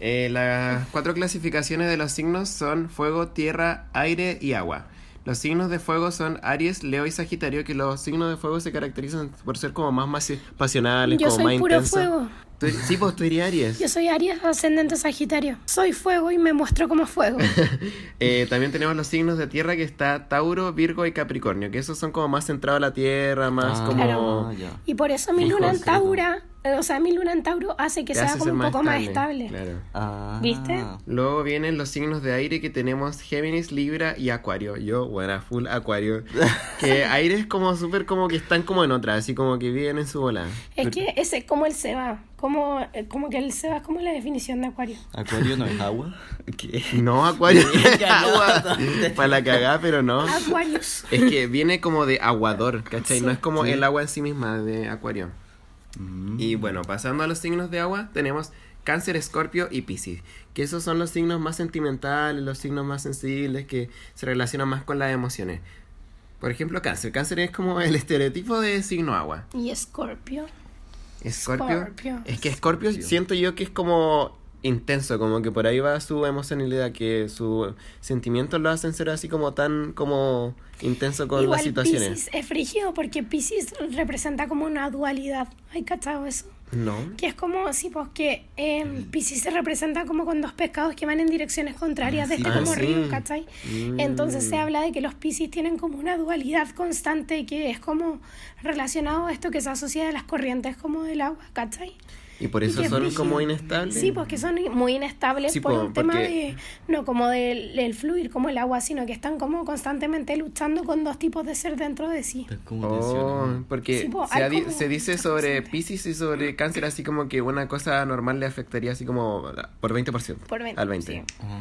Eh, las cuatro clasificaciones de los signos son fuego, tierra, aire y agua. Los signos de fuego son Aries, Leo y Sagitario, que los signos de fuego se caracterizan por ser como más masi- pasionales, Yo como soy más puro intensos. fuego. Tú- sí, pues tú eres Aries. Yo soy Aries ascendente Sagitario. Soy fuego y me muestro como fuego. Eh, también tenemos los signos de tierra que está Tauro, Virgo y Capricornio, que esos son como más centrados a la tierra, más Ah, como... Claro. ya. Y por eso mi luna en. Taura, o sea, mi luna en Tauro hace que te sea hace como un poco más estable. Claro. Ah. ¿Viste? Luego vienen los signos de aire que tenemos Géminis, Libra y Acuario. Yo, bueno, full Acuario. que aire es como súper como que están como en otra, así como que viven en su bola. Es que ese es como el Seba. Como, como que el Seba es como la definición de Acuario. ¿Acuario no es agua? ¿Qué? No, Acuario es agua. Para la cagada, pero no. Acuarios. Es que viene como de aguador, ¿cachai? Sí. No es como Sí. el agua en sí misma de Acuario. Mm. Y bueno, pasando a los signos de agua, tenemos Cáncer, Escorpio y Piscis. Que esos son los signos más sentimentales, los signos más sensibles, que se relacionan más con las emociones. Por ejemplo, Cáncer. Cáncer es como el estereotipo de signo agua. Y Scorpio. Escorpio. Scorpio. Es que Escorpio siento yo que es como intenso, como que por ahí va su emocionalidad, que sus sentimientos lo hacen ser así como tan como intenso con Igual las situaciones. Pisces es frígido porque Pisces representa como una dualidad. ¿Hay cachado eso? No. Que es como, sí, pues que eh, Piscis se representa como con dos pescados que van en direcciones contrarias de este Ah, como sí. río, ¿cachai? Mm. Entonces se habla de que los Piscis tienen como una dualidad constante que es como relacionado a esto que se asocia de las corrientes como del agua, ¿cachai? Y por eso son brígido. como inestables. Sí, porque son muy inestables Sí, por po, un tema porque- de, no como del, del fluir como el agua, sino que están como constantemente luchando con dos tipos de ser dentro de sí. Oh, porque Sí, po, se, como se dice sobre. Pisces y sobre Cáncer así como que una cosa normal le afectaría así como por 20%. Por 20, al 20. sí. Ah.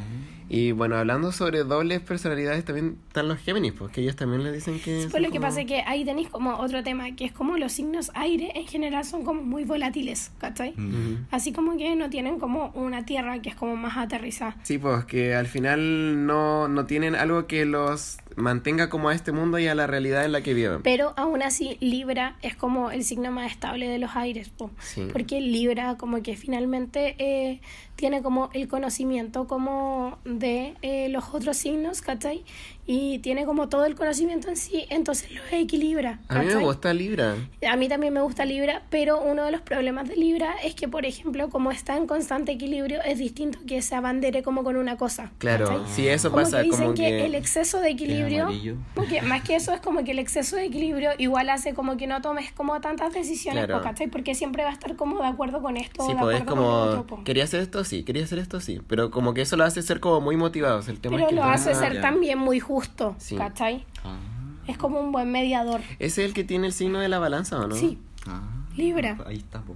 Y bueno, hablando sobre dobles personalidades también están los Géminis, porque ellos también le dicen que... Sí, pues lo que pasa es que ahí tenéis como otro tema, que es como los signos aire en general son como muy volátiles, ¿cachai? Mm. Así como que no tienen como una tierra que es como más aterrizada. Sí, pues que al final no, no tienen algo que los mantenga como a este mundo y a la realidad en la que viven. Pero aún así Libra es como el signo más estable de los aires, po. Sí. porque Libra como que finalmente eh, tiene como el conocimiento como de eh, los otros signos, ¿cachai? Y tiene como todo el conocimiento en sí, entonces lo equilibra. A mí me gusta Libra. A mí también me gusta Libra, pero uno de los problemas de Libra es que, por ejemplo, como está en constante equilibrio, es distinto que se abandere como con una cosa. Claro, ¿cachai? sí, eso como pasa, que dicen como que, que... el exceso de equilibrio, porque más que eso es como que el exceso de equilibrio igual hace como que no tomes como tantas decisiones, Claro. ¿cachai? Porque siempre va a estar como de acuerdo con esto, Sí, de es acuerdo con otro, como, po. quería hacer esto, sí, quería hacer esto, sí, pero como que eso lo hace ser como muy motivados. El tema Pero es que lo hace ser también muy justo, Sí. ¿cachai? Ah. Es como un buen mediador. ¿Ese es el que tiene el signo de la balanza o no? Sí, Ah. Libra. Ahí está, po.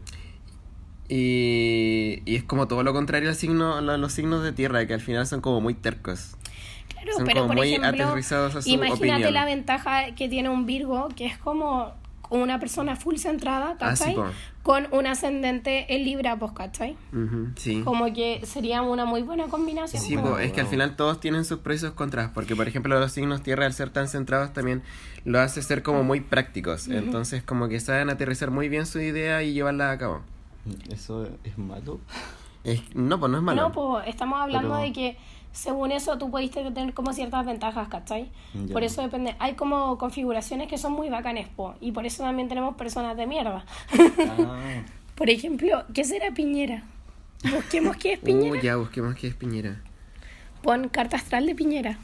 Y, y es como todo lo contrario al signo, lo- los signos de tierra, que al final son como muy tercos. Claro, Son pero como por muy ejemplo, a su imagínate opinión. la ventaja que tiene un Virgo, que es como una persona full centrada, Ah, sí, ¿cachai? Con un ascendente en Libra, pues, ¿cachai? Ujú, sí. Como que sería una muy buena combinación. Sí, pues. es que al final todos tienen sus pros y sus contras, porque por ejemplo los signos tierra al ser tan centrados también lo hace ser como muy prácticos, entonces como que saben aterrizar muy bien su idea y llevarla a cabo. ¿Eso es malo? Es- no, pues no es malo. No, pues estamos hablando Pero- de que según eso tú pudiste tener como ciertas ventajas, ¿cachai? Por eso depende. Hay como configuraciones que son muy bacanes, po, y por eso también tenemos personas de mierda. Ah, por ejemplo, ¿qué será Piñera? Busquemos qué es Piñera. Uh, ya, busquemos qué es Piñera. Pon carta astral de Piñera.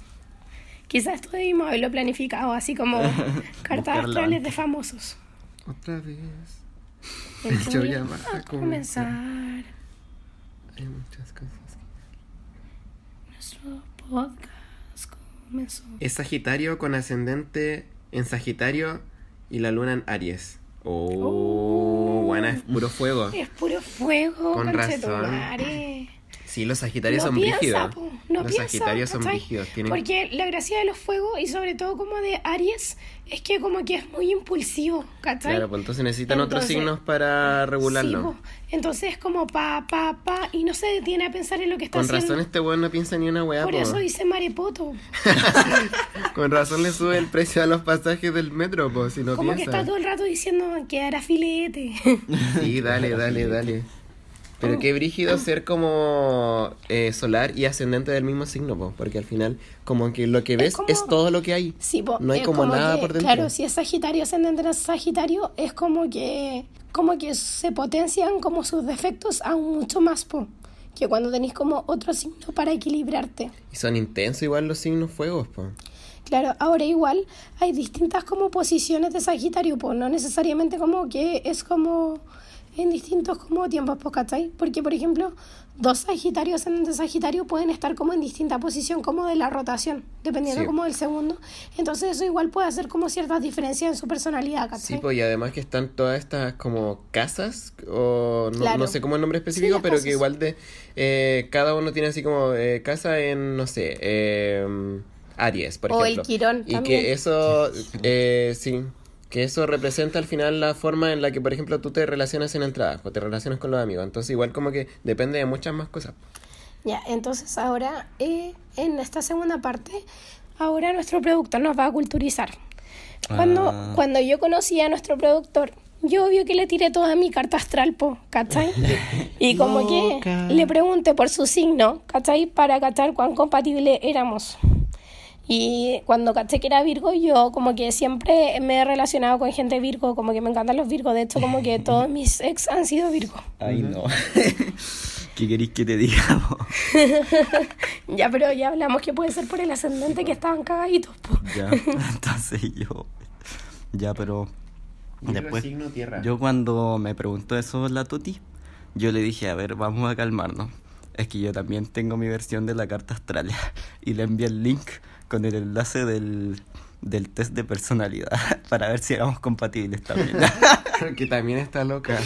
Quizás esto debimos haberlo planificado, así como cartas astrales de famosos. Otra vez. Yo ya a comenzar. Hay muchas cosas. Podcast comenzó. Es Sagitario con ascendente en Sagitario y la luna en Aries. Oh, Oh. buena, es puro fuego. Es puro fuego, Con conchetumare. Sí, los Sagitarios no son piensa, brígidos. po, no los piensa, Sagitarios son brígidos. Tienen... Porque la gracia de los fuegos y sobre todo como de Aries es que como que es muy impulsivo, ¿cachai? Claro, pues entonces necesitan otros signos para regularlo. Sí. Entonces es como pa, pa, pa, y no se detiene a pensar en lo que está Con haciendo. razón este weón no piensa ni una weá, Por po. eso dice marepoto. Con razón le sube el precio a los pasajes del metro, po, si no como que piensa. está todo el rato diciendo que hará filete. Sí, dale, dale, dale. Pero qué brígido ser como eh, solar y ascendente del mismo signo, po, porque al final como que lo que Es ves como- es todo lo que hay. Sí, po, no hay es como, nada que, por dentro. Claro, si es Sagitario ascendente en Sagitario, es como que como que se potencian como sus defectos aún mucho más, po, que cuando tenéis como otro signo para equilibrarte. Y son intensos igual los signos fuegos, po. Claro, ahora igual hay distintas como posiciones de Sagitario, pues no necesariamente como que es como en distintos como tiempos, pues, ¿cachai? Porque, por ejemplo, dos Sagitarios en de Sagitario pueden estar como en distinta posición como de la rotación, dependiendo Sí. como del segundo. Entonces eso igual puede hacer como ciertas diferencias en su personalidad, Sí, ¿cachai? pues y además que están todas estas como casas, o no, Claro. no sé cómo el nombre específico, pero casas. que igual de eh, cada uno tiene así como eh, casa en, no sé, eh, Aries, por O el ejemplo. Quirón Y también. que eso, eh, sí, que eso representa al final la forma en la que, por ejemplo, tú te relacionas en el trabajo, te relacionas con los amigos. Entonces igual como que depende de muchas más cosas. Ya, entonces ahora eh, en esta segunda parte, ahora nuestro productor nos va a culturizar. Cuando, Ah. cuando yo conocí a nuestro productor, yo obvio que le tiré toda mi carta astral, po, ¿cachai? Y como que le pregunté por su signo, ¿cachai? Para cachar cuán compatible éramos. Y cuando caché que era Virgo, yo como que siempre me he relacionado con gente Virgo, como que me encantan los Virgos. De hecho, como que todos mis ex han sido Virgo. Ay, no. ¿Qué queréis que te diga? po? Ya, pero ya hablamos que puede ser por el ascendente que estaban cagaditos, po. ya, entonces yo. Ya, pero. Después. tierra. Yo cuando me preguntó eso la Tuti, yo le dije, a ver, vamos a calmarnos. Es que yo también tengo mi versión de la carta astral y le envié el link con el enlace del, del test de personalidad para ver si éramos compatibles también. que también está loca.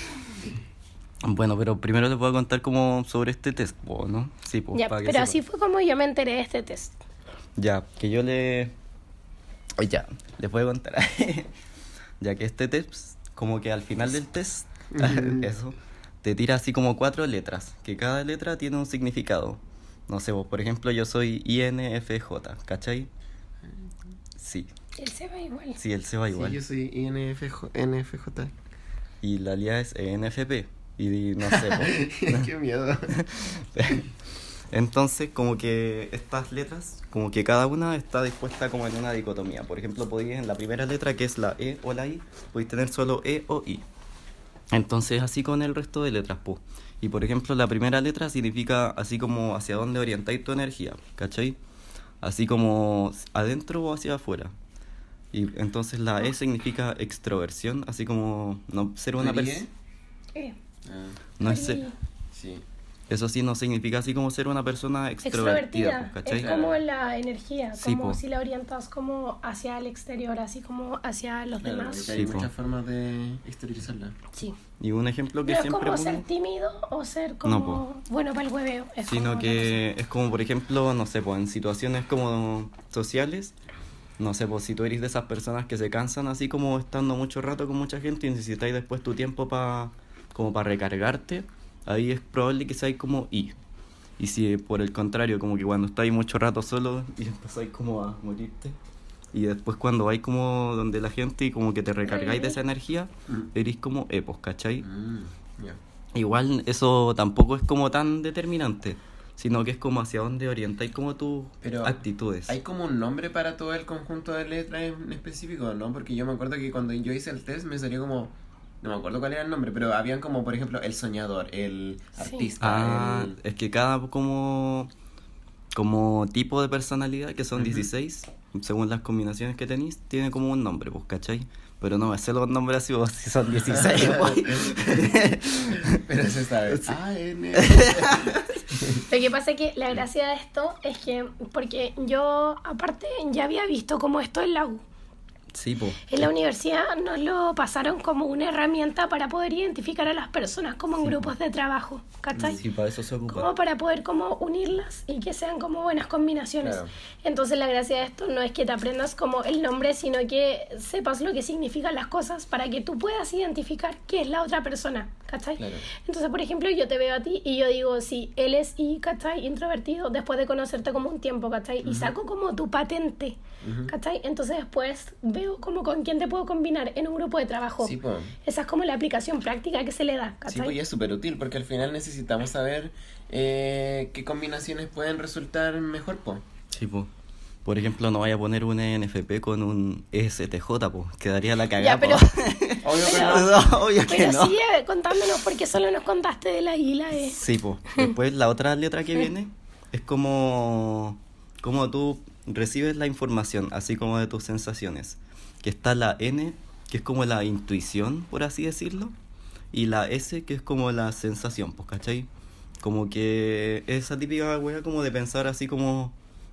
bueno, pero primero voy a contar como sobre este test, ¿no? Sí, pues, Ya, para que pero así fue como yo me enteré de este test. Ya, que yo le... Ya, les voy a contar. ya que este test, como que al final del test, eso, te tira así como cuatro letras, que cada letra tiene un significado. No sé, vos, por ejemplo, yo soy INFJ, ¿cachai? Sí, Él se va igual. sí, él se va igual. Sí, yo soy INFJ. NFJ. Y la Lía es ENFP. Y no sé. Qué miedo. Entonces, como que estas letras, como que cada una está dispuesta como en una dicotomía. Por ejemplo, podéis en la primera letra, que es la E o la I, podéis tener solo E o I. Entonces, así con el resto de letras, pues. Y por ejemplo, la primera letra significa así como hacia dónde orientáis tu energía, ¿cachai? Así como adentro o hacia afuera. Y entonces la E significa extroversión, así como no ser una persona. Eh, No es ser- Sí. Eso sí no significa así como ser una persona extrovertida, extrovertida. pues, ¿cachai? Es como la energía, Sí, como po. si la orientas como hacia el exterior, así como hacia los Claro, demás. Sí, hay po. muchas formas de exteriorizarla. Sí. Y un ejemplo que No es siempre como pongo, ser tímido o ser No, como bueno para el hueveo. Es sino que es como, por ejemplo, no sé, pues en situaciones como sociales, no sé, pues si tú eres de esas personas que se cansan así como estando mucho rato con mucha gente y necesitáis después tu tiempo para como para recargarte, ahí es probable que seáis como I. Y si por el contrario, como que cuando estáis mucho rato solo y empezáis como a morirte, y después cuando vais como donde la gente y como que te recargáis de esa energía, Mm. eres como epos, ¿cachai? Mm, ya. Igual eso tampoco es como tan determinante, sino que es como hacia dónde orientáis como tus Pero actitudes. ¿Hay como un nombre para todo el conjunto de letras en específico, no? Porque yo me acuerdo que cuando yo hice el test me salió como... No me acuerdo cuál era el nombre, pero habían como, por ejemplo, el soñador, el Sí. artista, Ah, el... es que cada como, como tipo de personalidad, que son Ujú. 16, según las combinaciones que tenéis, tiene como un nombre, pues, ¿cachai? Pero no, ese los nombres así, pues, si son 16, pues. Pero se sabe. Ah, N. Lo que pasa es que la gracia de esto es que, porque yo aparte ya había visto como esto en la U. Sí. En la universidad nos lo pasaron como una herramienta para poder identificar a las personas como en Sí, grupos de trabajo, ¿cachai? Sí, para eso se ocupa. Como para poder como unirlas y que sean como buenas combinaciones. Claro. Entonces la gracia de esto no es que te aprendas como el nombre, sino que sepas lo que significan las cosas para que tú puedas identificar qué es la otra persona, ¿cachai? Claro. Entonces, por ejemplo, yo te veo a ti y yo digo, sí, él es y, ¿cachai? Introvertido después de conocerte como un tiempo, ¿cachai? Y saco como tu patente, Ujú. ¿cachai? Entonces después veo como con quién te puedo combinar en un grupo de trabajo. Sí, po. Esa es como la aplicación práctica que se le da, Sí, ¿cachai? pues y es súper útil porque al final necesitamos saber eh, qué combinaciones pueden resultar mejor, po. Sí, pues. Por ejemplo, no vaya a poner un ENFP con un ESTJ, pues. Quedaría la cagada. Ya, pero-. Obvio que Pero- no. No, obvio que Pero no. sigue contándonos porque solo nos contaste de la I y la E. Sí, pues. Después la otra letra que viene es como, como tú recibes la información, así como de tus sensaciones. Que está la N, que es como la intuición, por así decirlo. Y la S, que es como la sensación, pues, ¿cachai? Como que esa típica wea como de pensar así como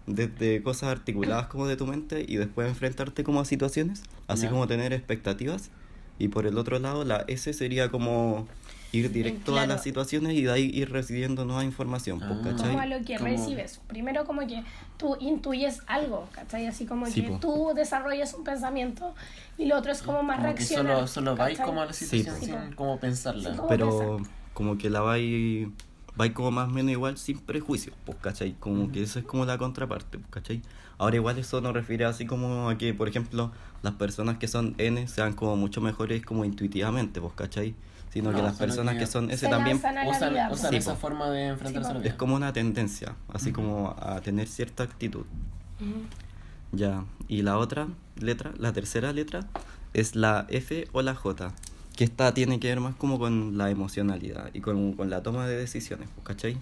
desde cosas articuladas como de tu mente y después enfrentarte como a situaciones, así Ya. como tener expectativas. Y por el otro lado, la S sería como ir directo a Claro. las situaciones y de ahí ir recibiendo nueva información, pues, Ah. ¿cachai? Como a lo que Como- recibes. Primero como que tú intuyes algo, ¿cachai? Así como Sí, que po. tú desarrollas un pensamiento y lo otro es como más Como reaccionar. solo, solo vais como a la situación. Sí, sin po. como pensarla. Sí, po. Pero como que la vais vais como más o menos igual sin prejuicios, pues, ¿cachai? Como que eso es como la contraparte, pues, ¿cachai? Ahora igual eso nos refiere así como a que, por ejemplo, las personas que son N sean como mucho mejores como intuitivamente, pues, ¿cachai? Sino que las sino personas que que son S también Usan, vida, usan Sí, esa po. forma de enfrentarse Sí, a la vida. es como una tendencia, así como a tener cierta actitud. Ya, y la otra letra, la tercera letra, es la F o la J, que esta tiene que ver más como con la emocionalidad y con, con la toma de decisiones, pues, ¿cachai?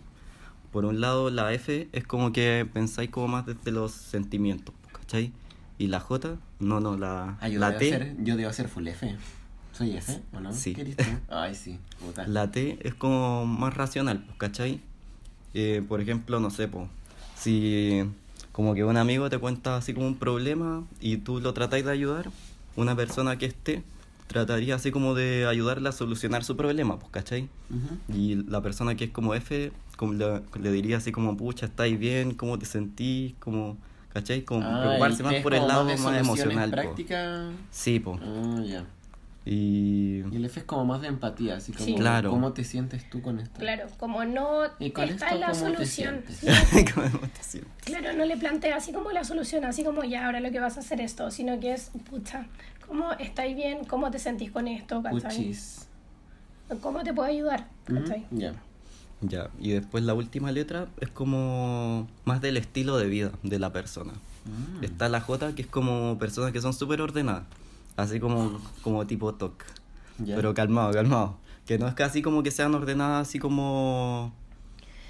Por un lado, la F es como que pensáis como más desde los sentimientos, pues, ¿cachai? Y la J, no, no, la, Ah, yo, la debo T, ser, yo debo ser full F. ¿Soy F o no? Sí. ¿Qué? Ay, sí. Puta. la T es como más racional, pues, ¿cachai? Eh, por ejemplo, no sé, pues, si como que un amigo te cuenta así como un problema y tú lo tratáis de ayudar, una persona que esté trataría así como de ayudarle a solucionar su problema, pues, ¿cachai? Y la persona que es como F, como le, le diría así como, pucha, ¿estáis bien? ¿Cómo te sentís? Como, ¿cachai? Como Ah, preocuparse más por el lado más emocional. po. prácticas. Sí, pues. Ah, ya. Y... Y el F es como más de empatía, así como Sí. Claro. cómo te sientes tú con esto. Claro, como no Y con está esto, en la ¿cómo te solución. sientes? Sí, ¿Cómo te sientes? Claro, no le plantea así como la solución, así como ya ahora lo que vas a hacer esto, sino que es, pucha, ¿cómo estáis bien? ¿Cómo te sentís con esto? ¿cachai? Puchis. ¿Cómo te puedo ayudar? Ya. Ya, y después la última letra es como más del estilo de vida de la persona. Mm. Está la J, que es como personas que son súper ordenadas, así como, como tipo TOC. Pero calmado, calmado. Que no es casi como que sean ordenadas así como...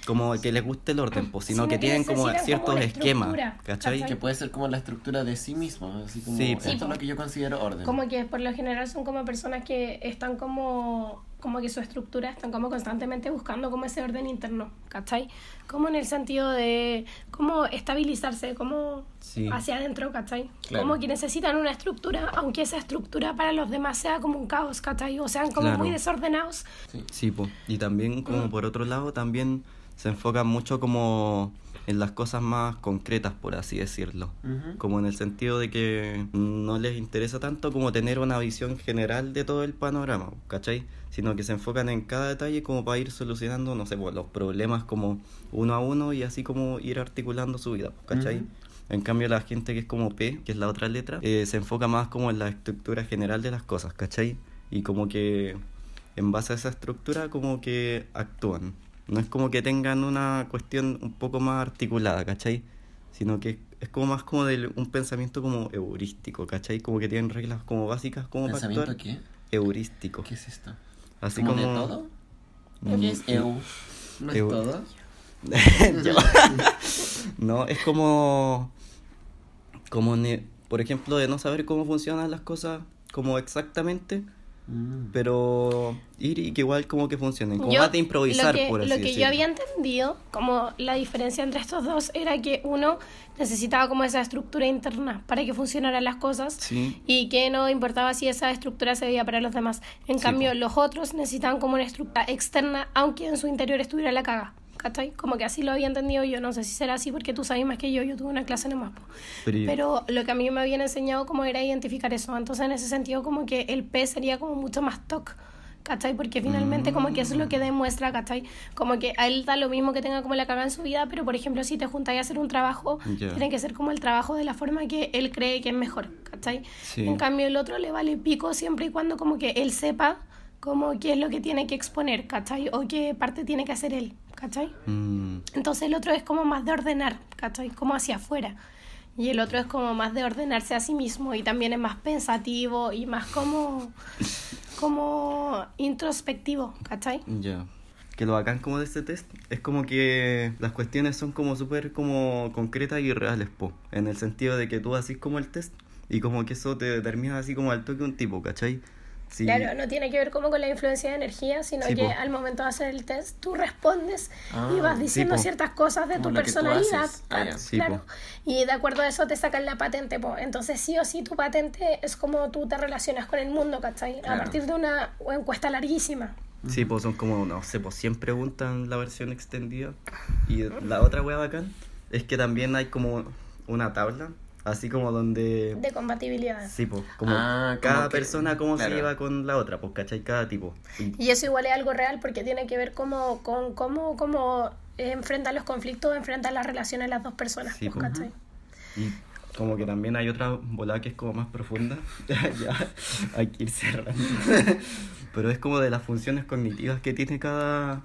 Como que les guste el orden, pues, sino Sino que tienen como ciertos como esquemas, ¿cachai? Que puede ser como la estructura de sí mismo, así como Sí, esto es lo que yo considero orden. Como que por lo general son como personas que están como, como que su estructura están como constantemente buscando como ese orden interno, ¿cachai? Como en el sentido de cómo estabilizarse, como Sí. hacia adentro, ¿cachai? Claro. Como que necesitan una estructura, aunque esa estructura para los demás sea como un caos, ¿cachai? O sean como Claro. muy desordenados. Sí, po. y también como por otro lado también se enfocan mucho como en las cosas más concretas, por así decirlo. Como en el sentido de que no les interesa tanto como tener una visión general de todo el panorama, ¿cachai? Sino que se enfocan en cada detalle como para ir solucionando, no sé, pues, los problemas como uno a uno y así como ir articulando su vida, ¿cachai? Ujú. En cambio, la gente que es como P, que es la otra letra, eh, se enfoca más como en la estructura general de las cosas, ¿cachai? Y como que en base a esa estructura como que actúan. No es como que tengan una cuestión un poco más articulada, ¿cachai? Sino que es como más como de un pensamiento como heurístico, ¿cachai? Como que tienen reglas como básicas como para ¿Pensamiento actuar. qué? Heurístico. ¿Qué es esto? Así ¿Como como... de todo? Mm, ¿Qué es EU? ¿No es todo? No, es como. Como, ne- por ejemplo, de no saber cómo funcionan las cosas como exactamente, Mm. pero ir y que igual como que funcionen. Como Yo- más de improvisar, que, por así Lo que decirlo. yo había entendido, como la diferencia entre estos dos, era que uno necesitaba como esa estructura interna para que funcionaran las cosas Sí. y que no importaba si esa estructura se veía para los demás. En Sí, cambio, po. los otros necesitaban como una estructura externa, aunque en su interior estuviera la caga. ¿Cachai? Como que así lo había entendido yo, no sé si será así porque tú sabes más que yo, yo tuve una clase po. Pero, Pero lo que a mí me habían enseñado como era identificar eso. Entonces, en ese sentido, como que el P sería como mucho más TOC. ¿Cachai? Porque finalmente como que eso es lo que demuestra, ¿cachai? Como que a él da lo mismo que tenga como la caga en su vida, pero por ejemplo si te juntáis a hacer un trabajo, Ya. tiene que ser como el trabajo de la forma que él cree que es mejor, ¿cachai? Sí. En cambio el otro le vale pico siempre y cuando como que él sepa como qué es lo que tiene que exponer, ¿cachai? O qué parte tiene que hacer él, ¿cachai? mm, Entonces el otro es como más de ordenar, ¿cachai? Como hacia afuera. Y el otro es como más de ordenarse a sí mismo y también es más pensativo y más como, como introspectivo, ¿cachai? ya. Que lo bacán como de este test es como que las cuestiones son como súper como concretas y reales, po. En el sentido de que tú haces como el test y como que eso te determina así como al toque un tipo, ¿cachai? Sí. Claro, no tiene que ver como con la influencia de energía, sino Sí, que po. al momento de hacer el test tú respondes Ah, y vas sí, diciendo po. ciertas cosas de Como tu personalidad. Ah. Sí, claro. po. Y de acuerdo a eso te sacan la patente, po. Entonces sí o sí tu patente es como tú te relacionas con el mundo, ¿cachai? A Claro. partir de una encuesta larguísima. Sí, pues son como, no sé, pues 100 preguntas en la versión extendida. Y la otra wea bacán es que también hay como una tabla, así como donde... De compatibilidad. Sí, pues, como Ah, como cada que- persona cómo claro. se lleva con la otra, pues, ¿cachai? Cada tipo. Y- Y eso igual es algo real porque tiene que ver como, con cómo, cómo enfrentan los conflictos, enfrentan las relaciones las dos personas, Sí, pues. ¿cachai? Y como que también hay otra volada que es como más profunda. ya, hay que ir cerrando. Pero es como de las funciones cognitivas que tiene cada,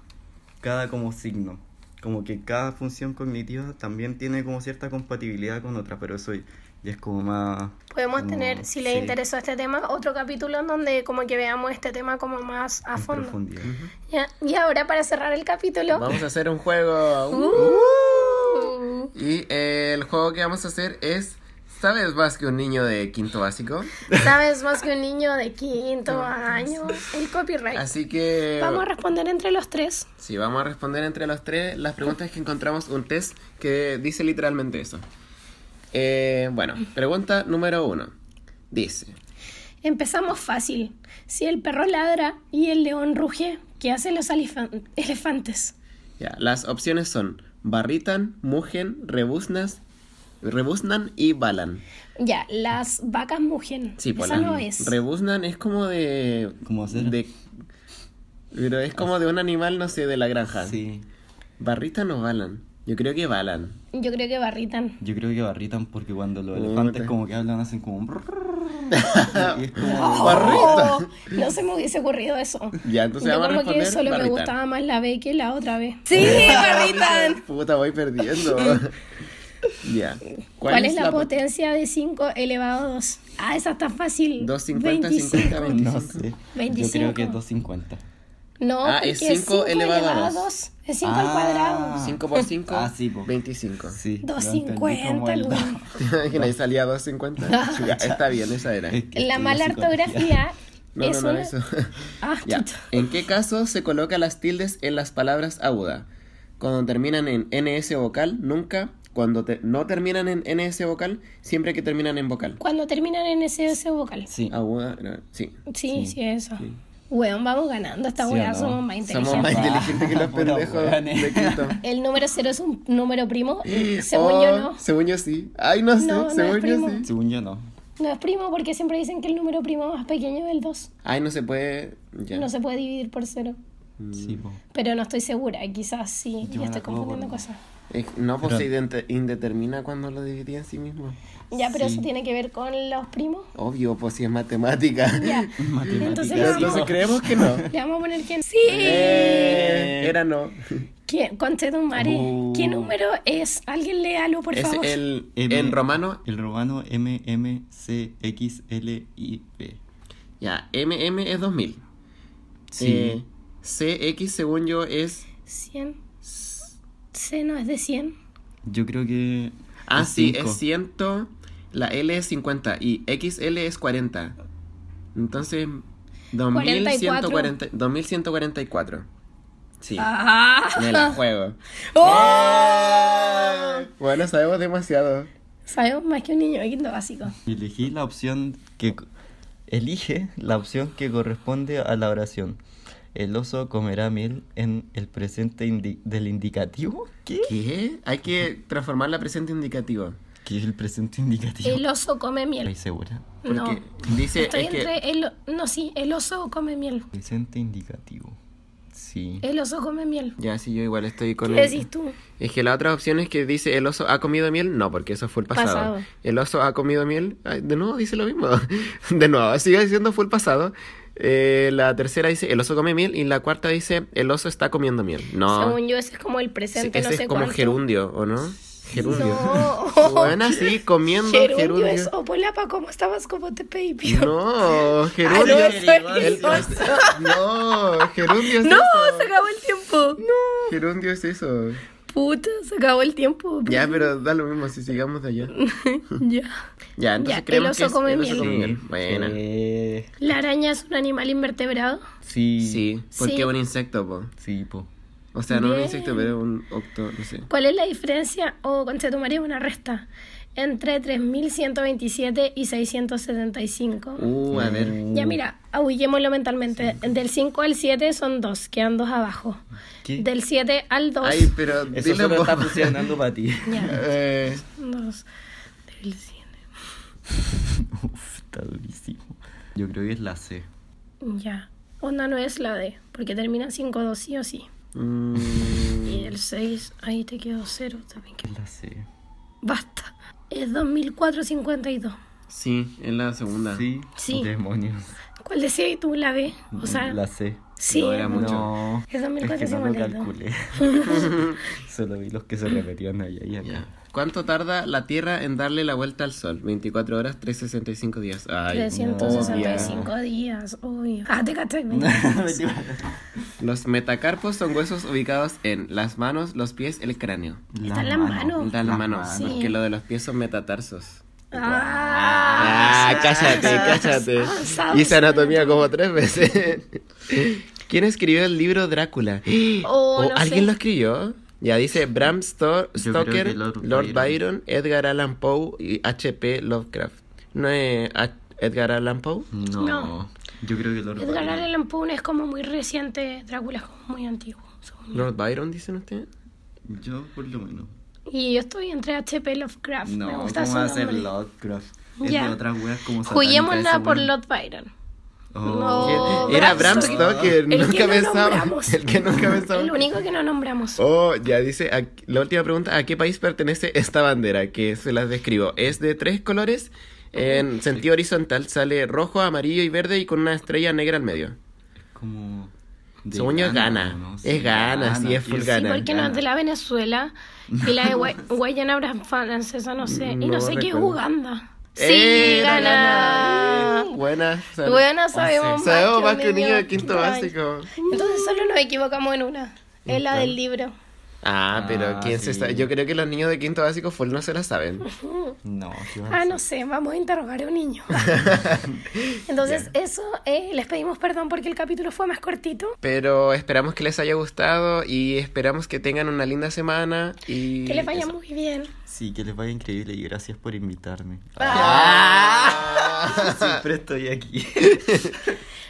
cada como signo. Como que cada función cognitiva también tiene como cierta compatibilidad con otra, pero eso ya es como más... Podemos como- tener, si les sí, interesó este tema, otro capítulo en donde como que veamos este tema como más a en fondo. profundidad. Ya, Y ahora para cerrar el capítulo... Vamos a hacer un juego. Uh. Y eh, el juego que vamos a hacer es. ¿Sabes más que un niño de quinto básico? Sabes más que un niño de quinto año. El copyright. Así que. Vamos a responder entre los tres. Sí, vamos a responder entre los tres las preguntas que encontramos un test que dice literalmente eso. Eh, bueno, pregunta número uno. Dice, Empezamos fácil. Si el perro ladra y el león ruge, ¿qué hacen los elefan- elefantes? ya, las opciones son barritan, mugen, rebuznas, rebuznan y balan. Ya, las vacas mugen. Sí, pues Esa no es. rebuznan es como de... Como hacer- de pero es como de un animal, no sé, de la granja. Sí, ¿Barritan o balan? Yo creo que balan. Yo creo que barritan. yo creo que barritan porque cuando los elefantes como que hablan hacen como... un y es como... Oh, no se me hubiese ocurrido eso. Ya, entonces Yo vamos a como que responder solo me barritan. gustaba más la B que la otra B. Sí, barritan. Puta, voy perdiendo. Ya. ¿Cuál, es la, po- potencia de 5 elevado a 2? Ah, esa está fácil. 250, 25. 50, 25. No sé. Yo 25. creo que es 250. No, Ah, es cinco elevado a dos. 2. Es 5 al Ah. cuadrado. 5 por 5, Ah, sí, po. 25. Sí. lo 250, entendí como el- weón. ¿Te imaginas? Ahí salía 250. Ya, está bien, esa era. La mala ortografía No, es no, no, una... eso. Ah, Ya. ¿En qué caso se coloca las tildes en las palabras agudas? Cuando terminan en NS vocal, nunca. Cuando te- no terminan en NS vocal, siempre que terminan en vocal. Cuando terminan en SS vocal. Sí. Aguda, no, sí. Sí, sí, Sí. eso. Weón, vamos ganando. Esta ¿Sí weá no? somos más inteligentes. Somos más inteligentes que los pendejos weones. de quinto. El número cero es un número primo. Según Oh, yo no. Según yo sí. Ay, no sé, No, no es según yo primo. sí. Según yo no. No es primo porque siempre dicen que el número primo más pequeño es el 2. Ay, no se puede. Ya. No se puede dividir por cero. Sí, po. Pero no estoy segura. Quizás sí. Yo estoy confundiendo cosas. Eh, no, pues Pero- se indetermina cuando lo dividí en sí mismo. Ya, pero Sí. eso tiene que ver con los primos. Obvio, pues si es matemática. Ya. Matemáticas. Entonces Entonces creemos que no. le vamos a poner quién. Sí. Eh, era no. ¿Quién? Conchetumare. Oh. ¿Qué número es? Alguien léalo, por Es favor. el M- en romano. El romano MMCXLIP. Ya, MM es 2000. Sí. Eh, CX según yo es 100. C no es de 100. Yo creo que. Ah, sí, cinco. es 100, la L es 50 y XL es 40. Entonces, 2140, 2144. Sí, ¡Ah! me la juego. ¡Oh! Eh, Bueno, sabemos demasiado. Sabemos más que un niño de quinto básico. Elegí la opción que. Elige la opción que corresponde a la oración. El oso comerá miel en el presente indi- del indicativo. ¿Qué? ¿Qué? Hay que transformar la presente indicativo. ¿Qué es el presente indicativo? El oso come miel. ¿Estás segura? Porque No. dice Estoy es que- el... No, sí, el oso come miel. Presente indicativo. Sí. El oso come miel. Ya, sí, yo igual estoy con ¿Qué el- decís tú? Es que la otra opción es que dice el oso ha comido miel. No, porque eso fue el pasado. Pasado. El oso ha comido miel. Ay, de nuevo dice lo mismo. De nuevo, sigue diciendo fue el pasado. Eh, la tercera dice el oso come miel. Y la cuarta dice el oso está comiendo miel. No. Según yo, ese es como el presente, ese no sé es como cuánto. gerundio, ¿o no? Gerundio. No. Bueno, sí, comiendo Gerundio, gerundio. es Opolapa, ¿cómo estabas? ¿Cómo te pedí? No, Ah, gerundio. no, es El- el oso. no, gerundio es No, eso. se acabó el tiempo. No. Gerundio es eso. Puta, se acabó el tiempo. Ya, pero da lo mismo si sigamos de allá. ya. Ya, entonces Ya, el creemos oso que es come el oso miel. come Sí. miel. Buena. La araña es un animal invertebrado. sí. Sí, porque Sí. es un insecto, po. Sí, po. O sea, no un insecto, pero un octo, no sé. ¿Cuál es la diferencia, o con María una resta, entre 3127 y 675? Uh, a ver. Ya mira, ahuillémoslo mentalmente. Del 5 al 7 son 2, quedan 2 abajo. ¿Qué? Del 7 al 2, Ay, pero Eso solo está funcionando para ti. ya, Eh, 2. Del 7. Uf, está durísimo. Yo creo que es la C. Ya. Onda no es la D, porque termina en 5-2 sí o sí. mm, Y el 6, ahí te quedó 0 también. que- Es la C. Basta. Es 2452. sí, es la segunda. Sí. Sí. Demonios. ¿Cuál decías tú, la D? O sea, la C. sí. No, era mucho. No. Es Es que no lo 2452. calculé. Solo vi los que se repetían allá y acá. Ya. ¿Cuánto tarda la Tierra en darle la vuelta al Sol? 24 horas, 365 días. Ay, 365 días, obvio. Ah, te cachai. Los metacarpos son huesos ubicados en las manos, los pies, el cráneo. Está en la mano. Da la mano, Sí. porque lo de los pies son metatarsos. Ah, Ah, cállate, cállate. sabes. Hice anatomía como tres veces. ¿Quién escribió el libro Drácula? Oh, ¿O no ¿Alguien sé. lo escribió? Ya dice Bram Stoker, Lord Lord, Byron. Byron. Edgar Allan Poe y H.P. Lovecraft. ¿No es H- Edgar Allan Poe? No. No. Yo creo que Lord Edgar Byron. Allan Poe es como muy reciente, Drácula es como muy antiguo. Lord Byron, dicen ustedes. Yo por lo menos. Y yo estoy entre HP Lovecraft. Me No, gusta ¿cómo va a ser. Lovecraft? Es Ya. de otras weas como Juguémosla por Lord Byron. Oh. No. Era Bram Bram Stoker. El que nunca no pensaba. nombramos. El que nunca pensaba. El único que no nombramos. Oh, ya dice, a- la última pregunta, ¿a qué país pertenece esta bandera? Que se las describo. Es de tres colores, en sentido horizontal sale rojo, amarillo y verde y con una estrella negra al medio. Como. de Según yo es Ghana. ¿no? Es Ghana, sí, es full que Ghana. Sí, porque no Ghana. es de la Venezuela. Y la de Gua- Guayana francesa, no sé. Y no, No sé qué es recuerdo. Uganda. Sí, Era gana. Buena. sale. Bueno, sabemos Sabemos más que un niño de quinto básico. Entonces solo nos equivocamos en una. Es la del libro. Ah, pero Ah, ¿quién se sabe? Yo creo que los niños de quinto básico full no se la saben. No, ¿qué va a Ah, no sé, vamos a interrogar a un niño. Entonces, eso, eh, les pedimos perdón porque el capítulo fue más cortito. Pero esperamos que les haya gustado y esperamos que tengan una linda semana y... Que les vaya eso. muy bien. Sí, que les vaya increíble y gracias por invitarme. Ah. Siempre estoy aquí.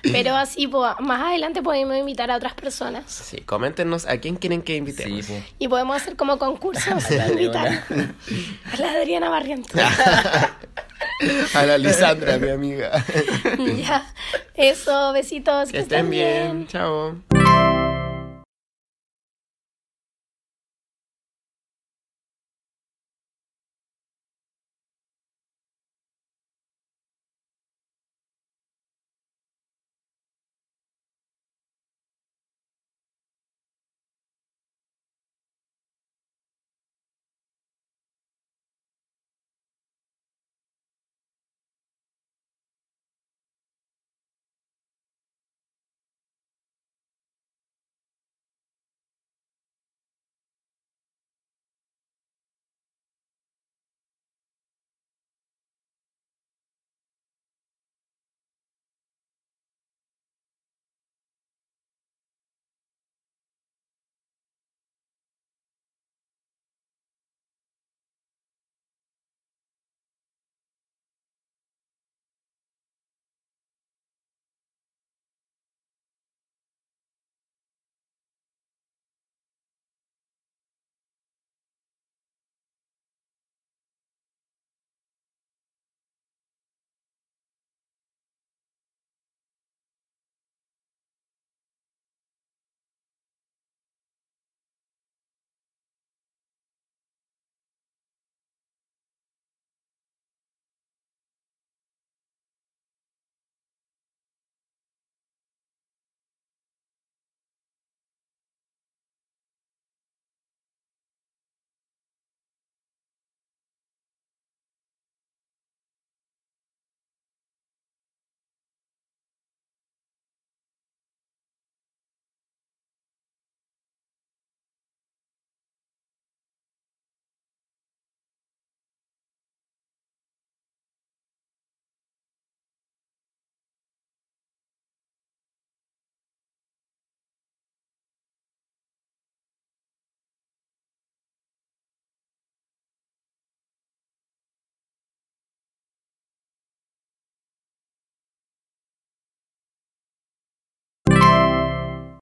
Pero así, pues, más adelante podemos invitar a otras personas. Sí, coméntenos a quién quieren que invitemos. po. Y podemos hacer como concursos. De invitar a la Adriana Barrientos. A la Lisandra, mi amiga. ya. Eso, besitos. Que estén bien. Chao.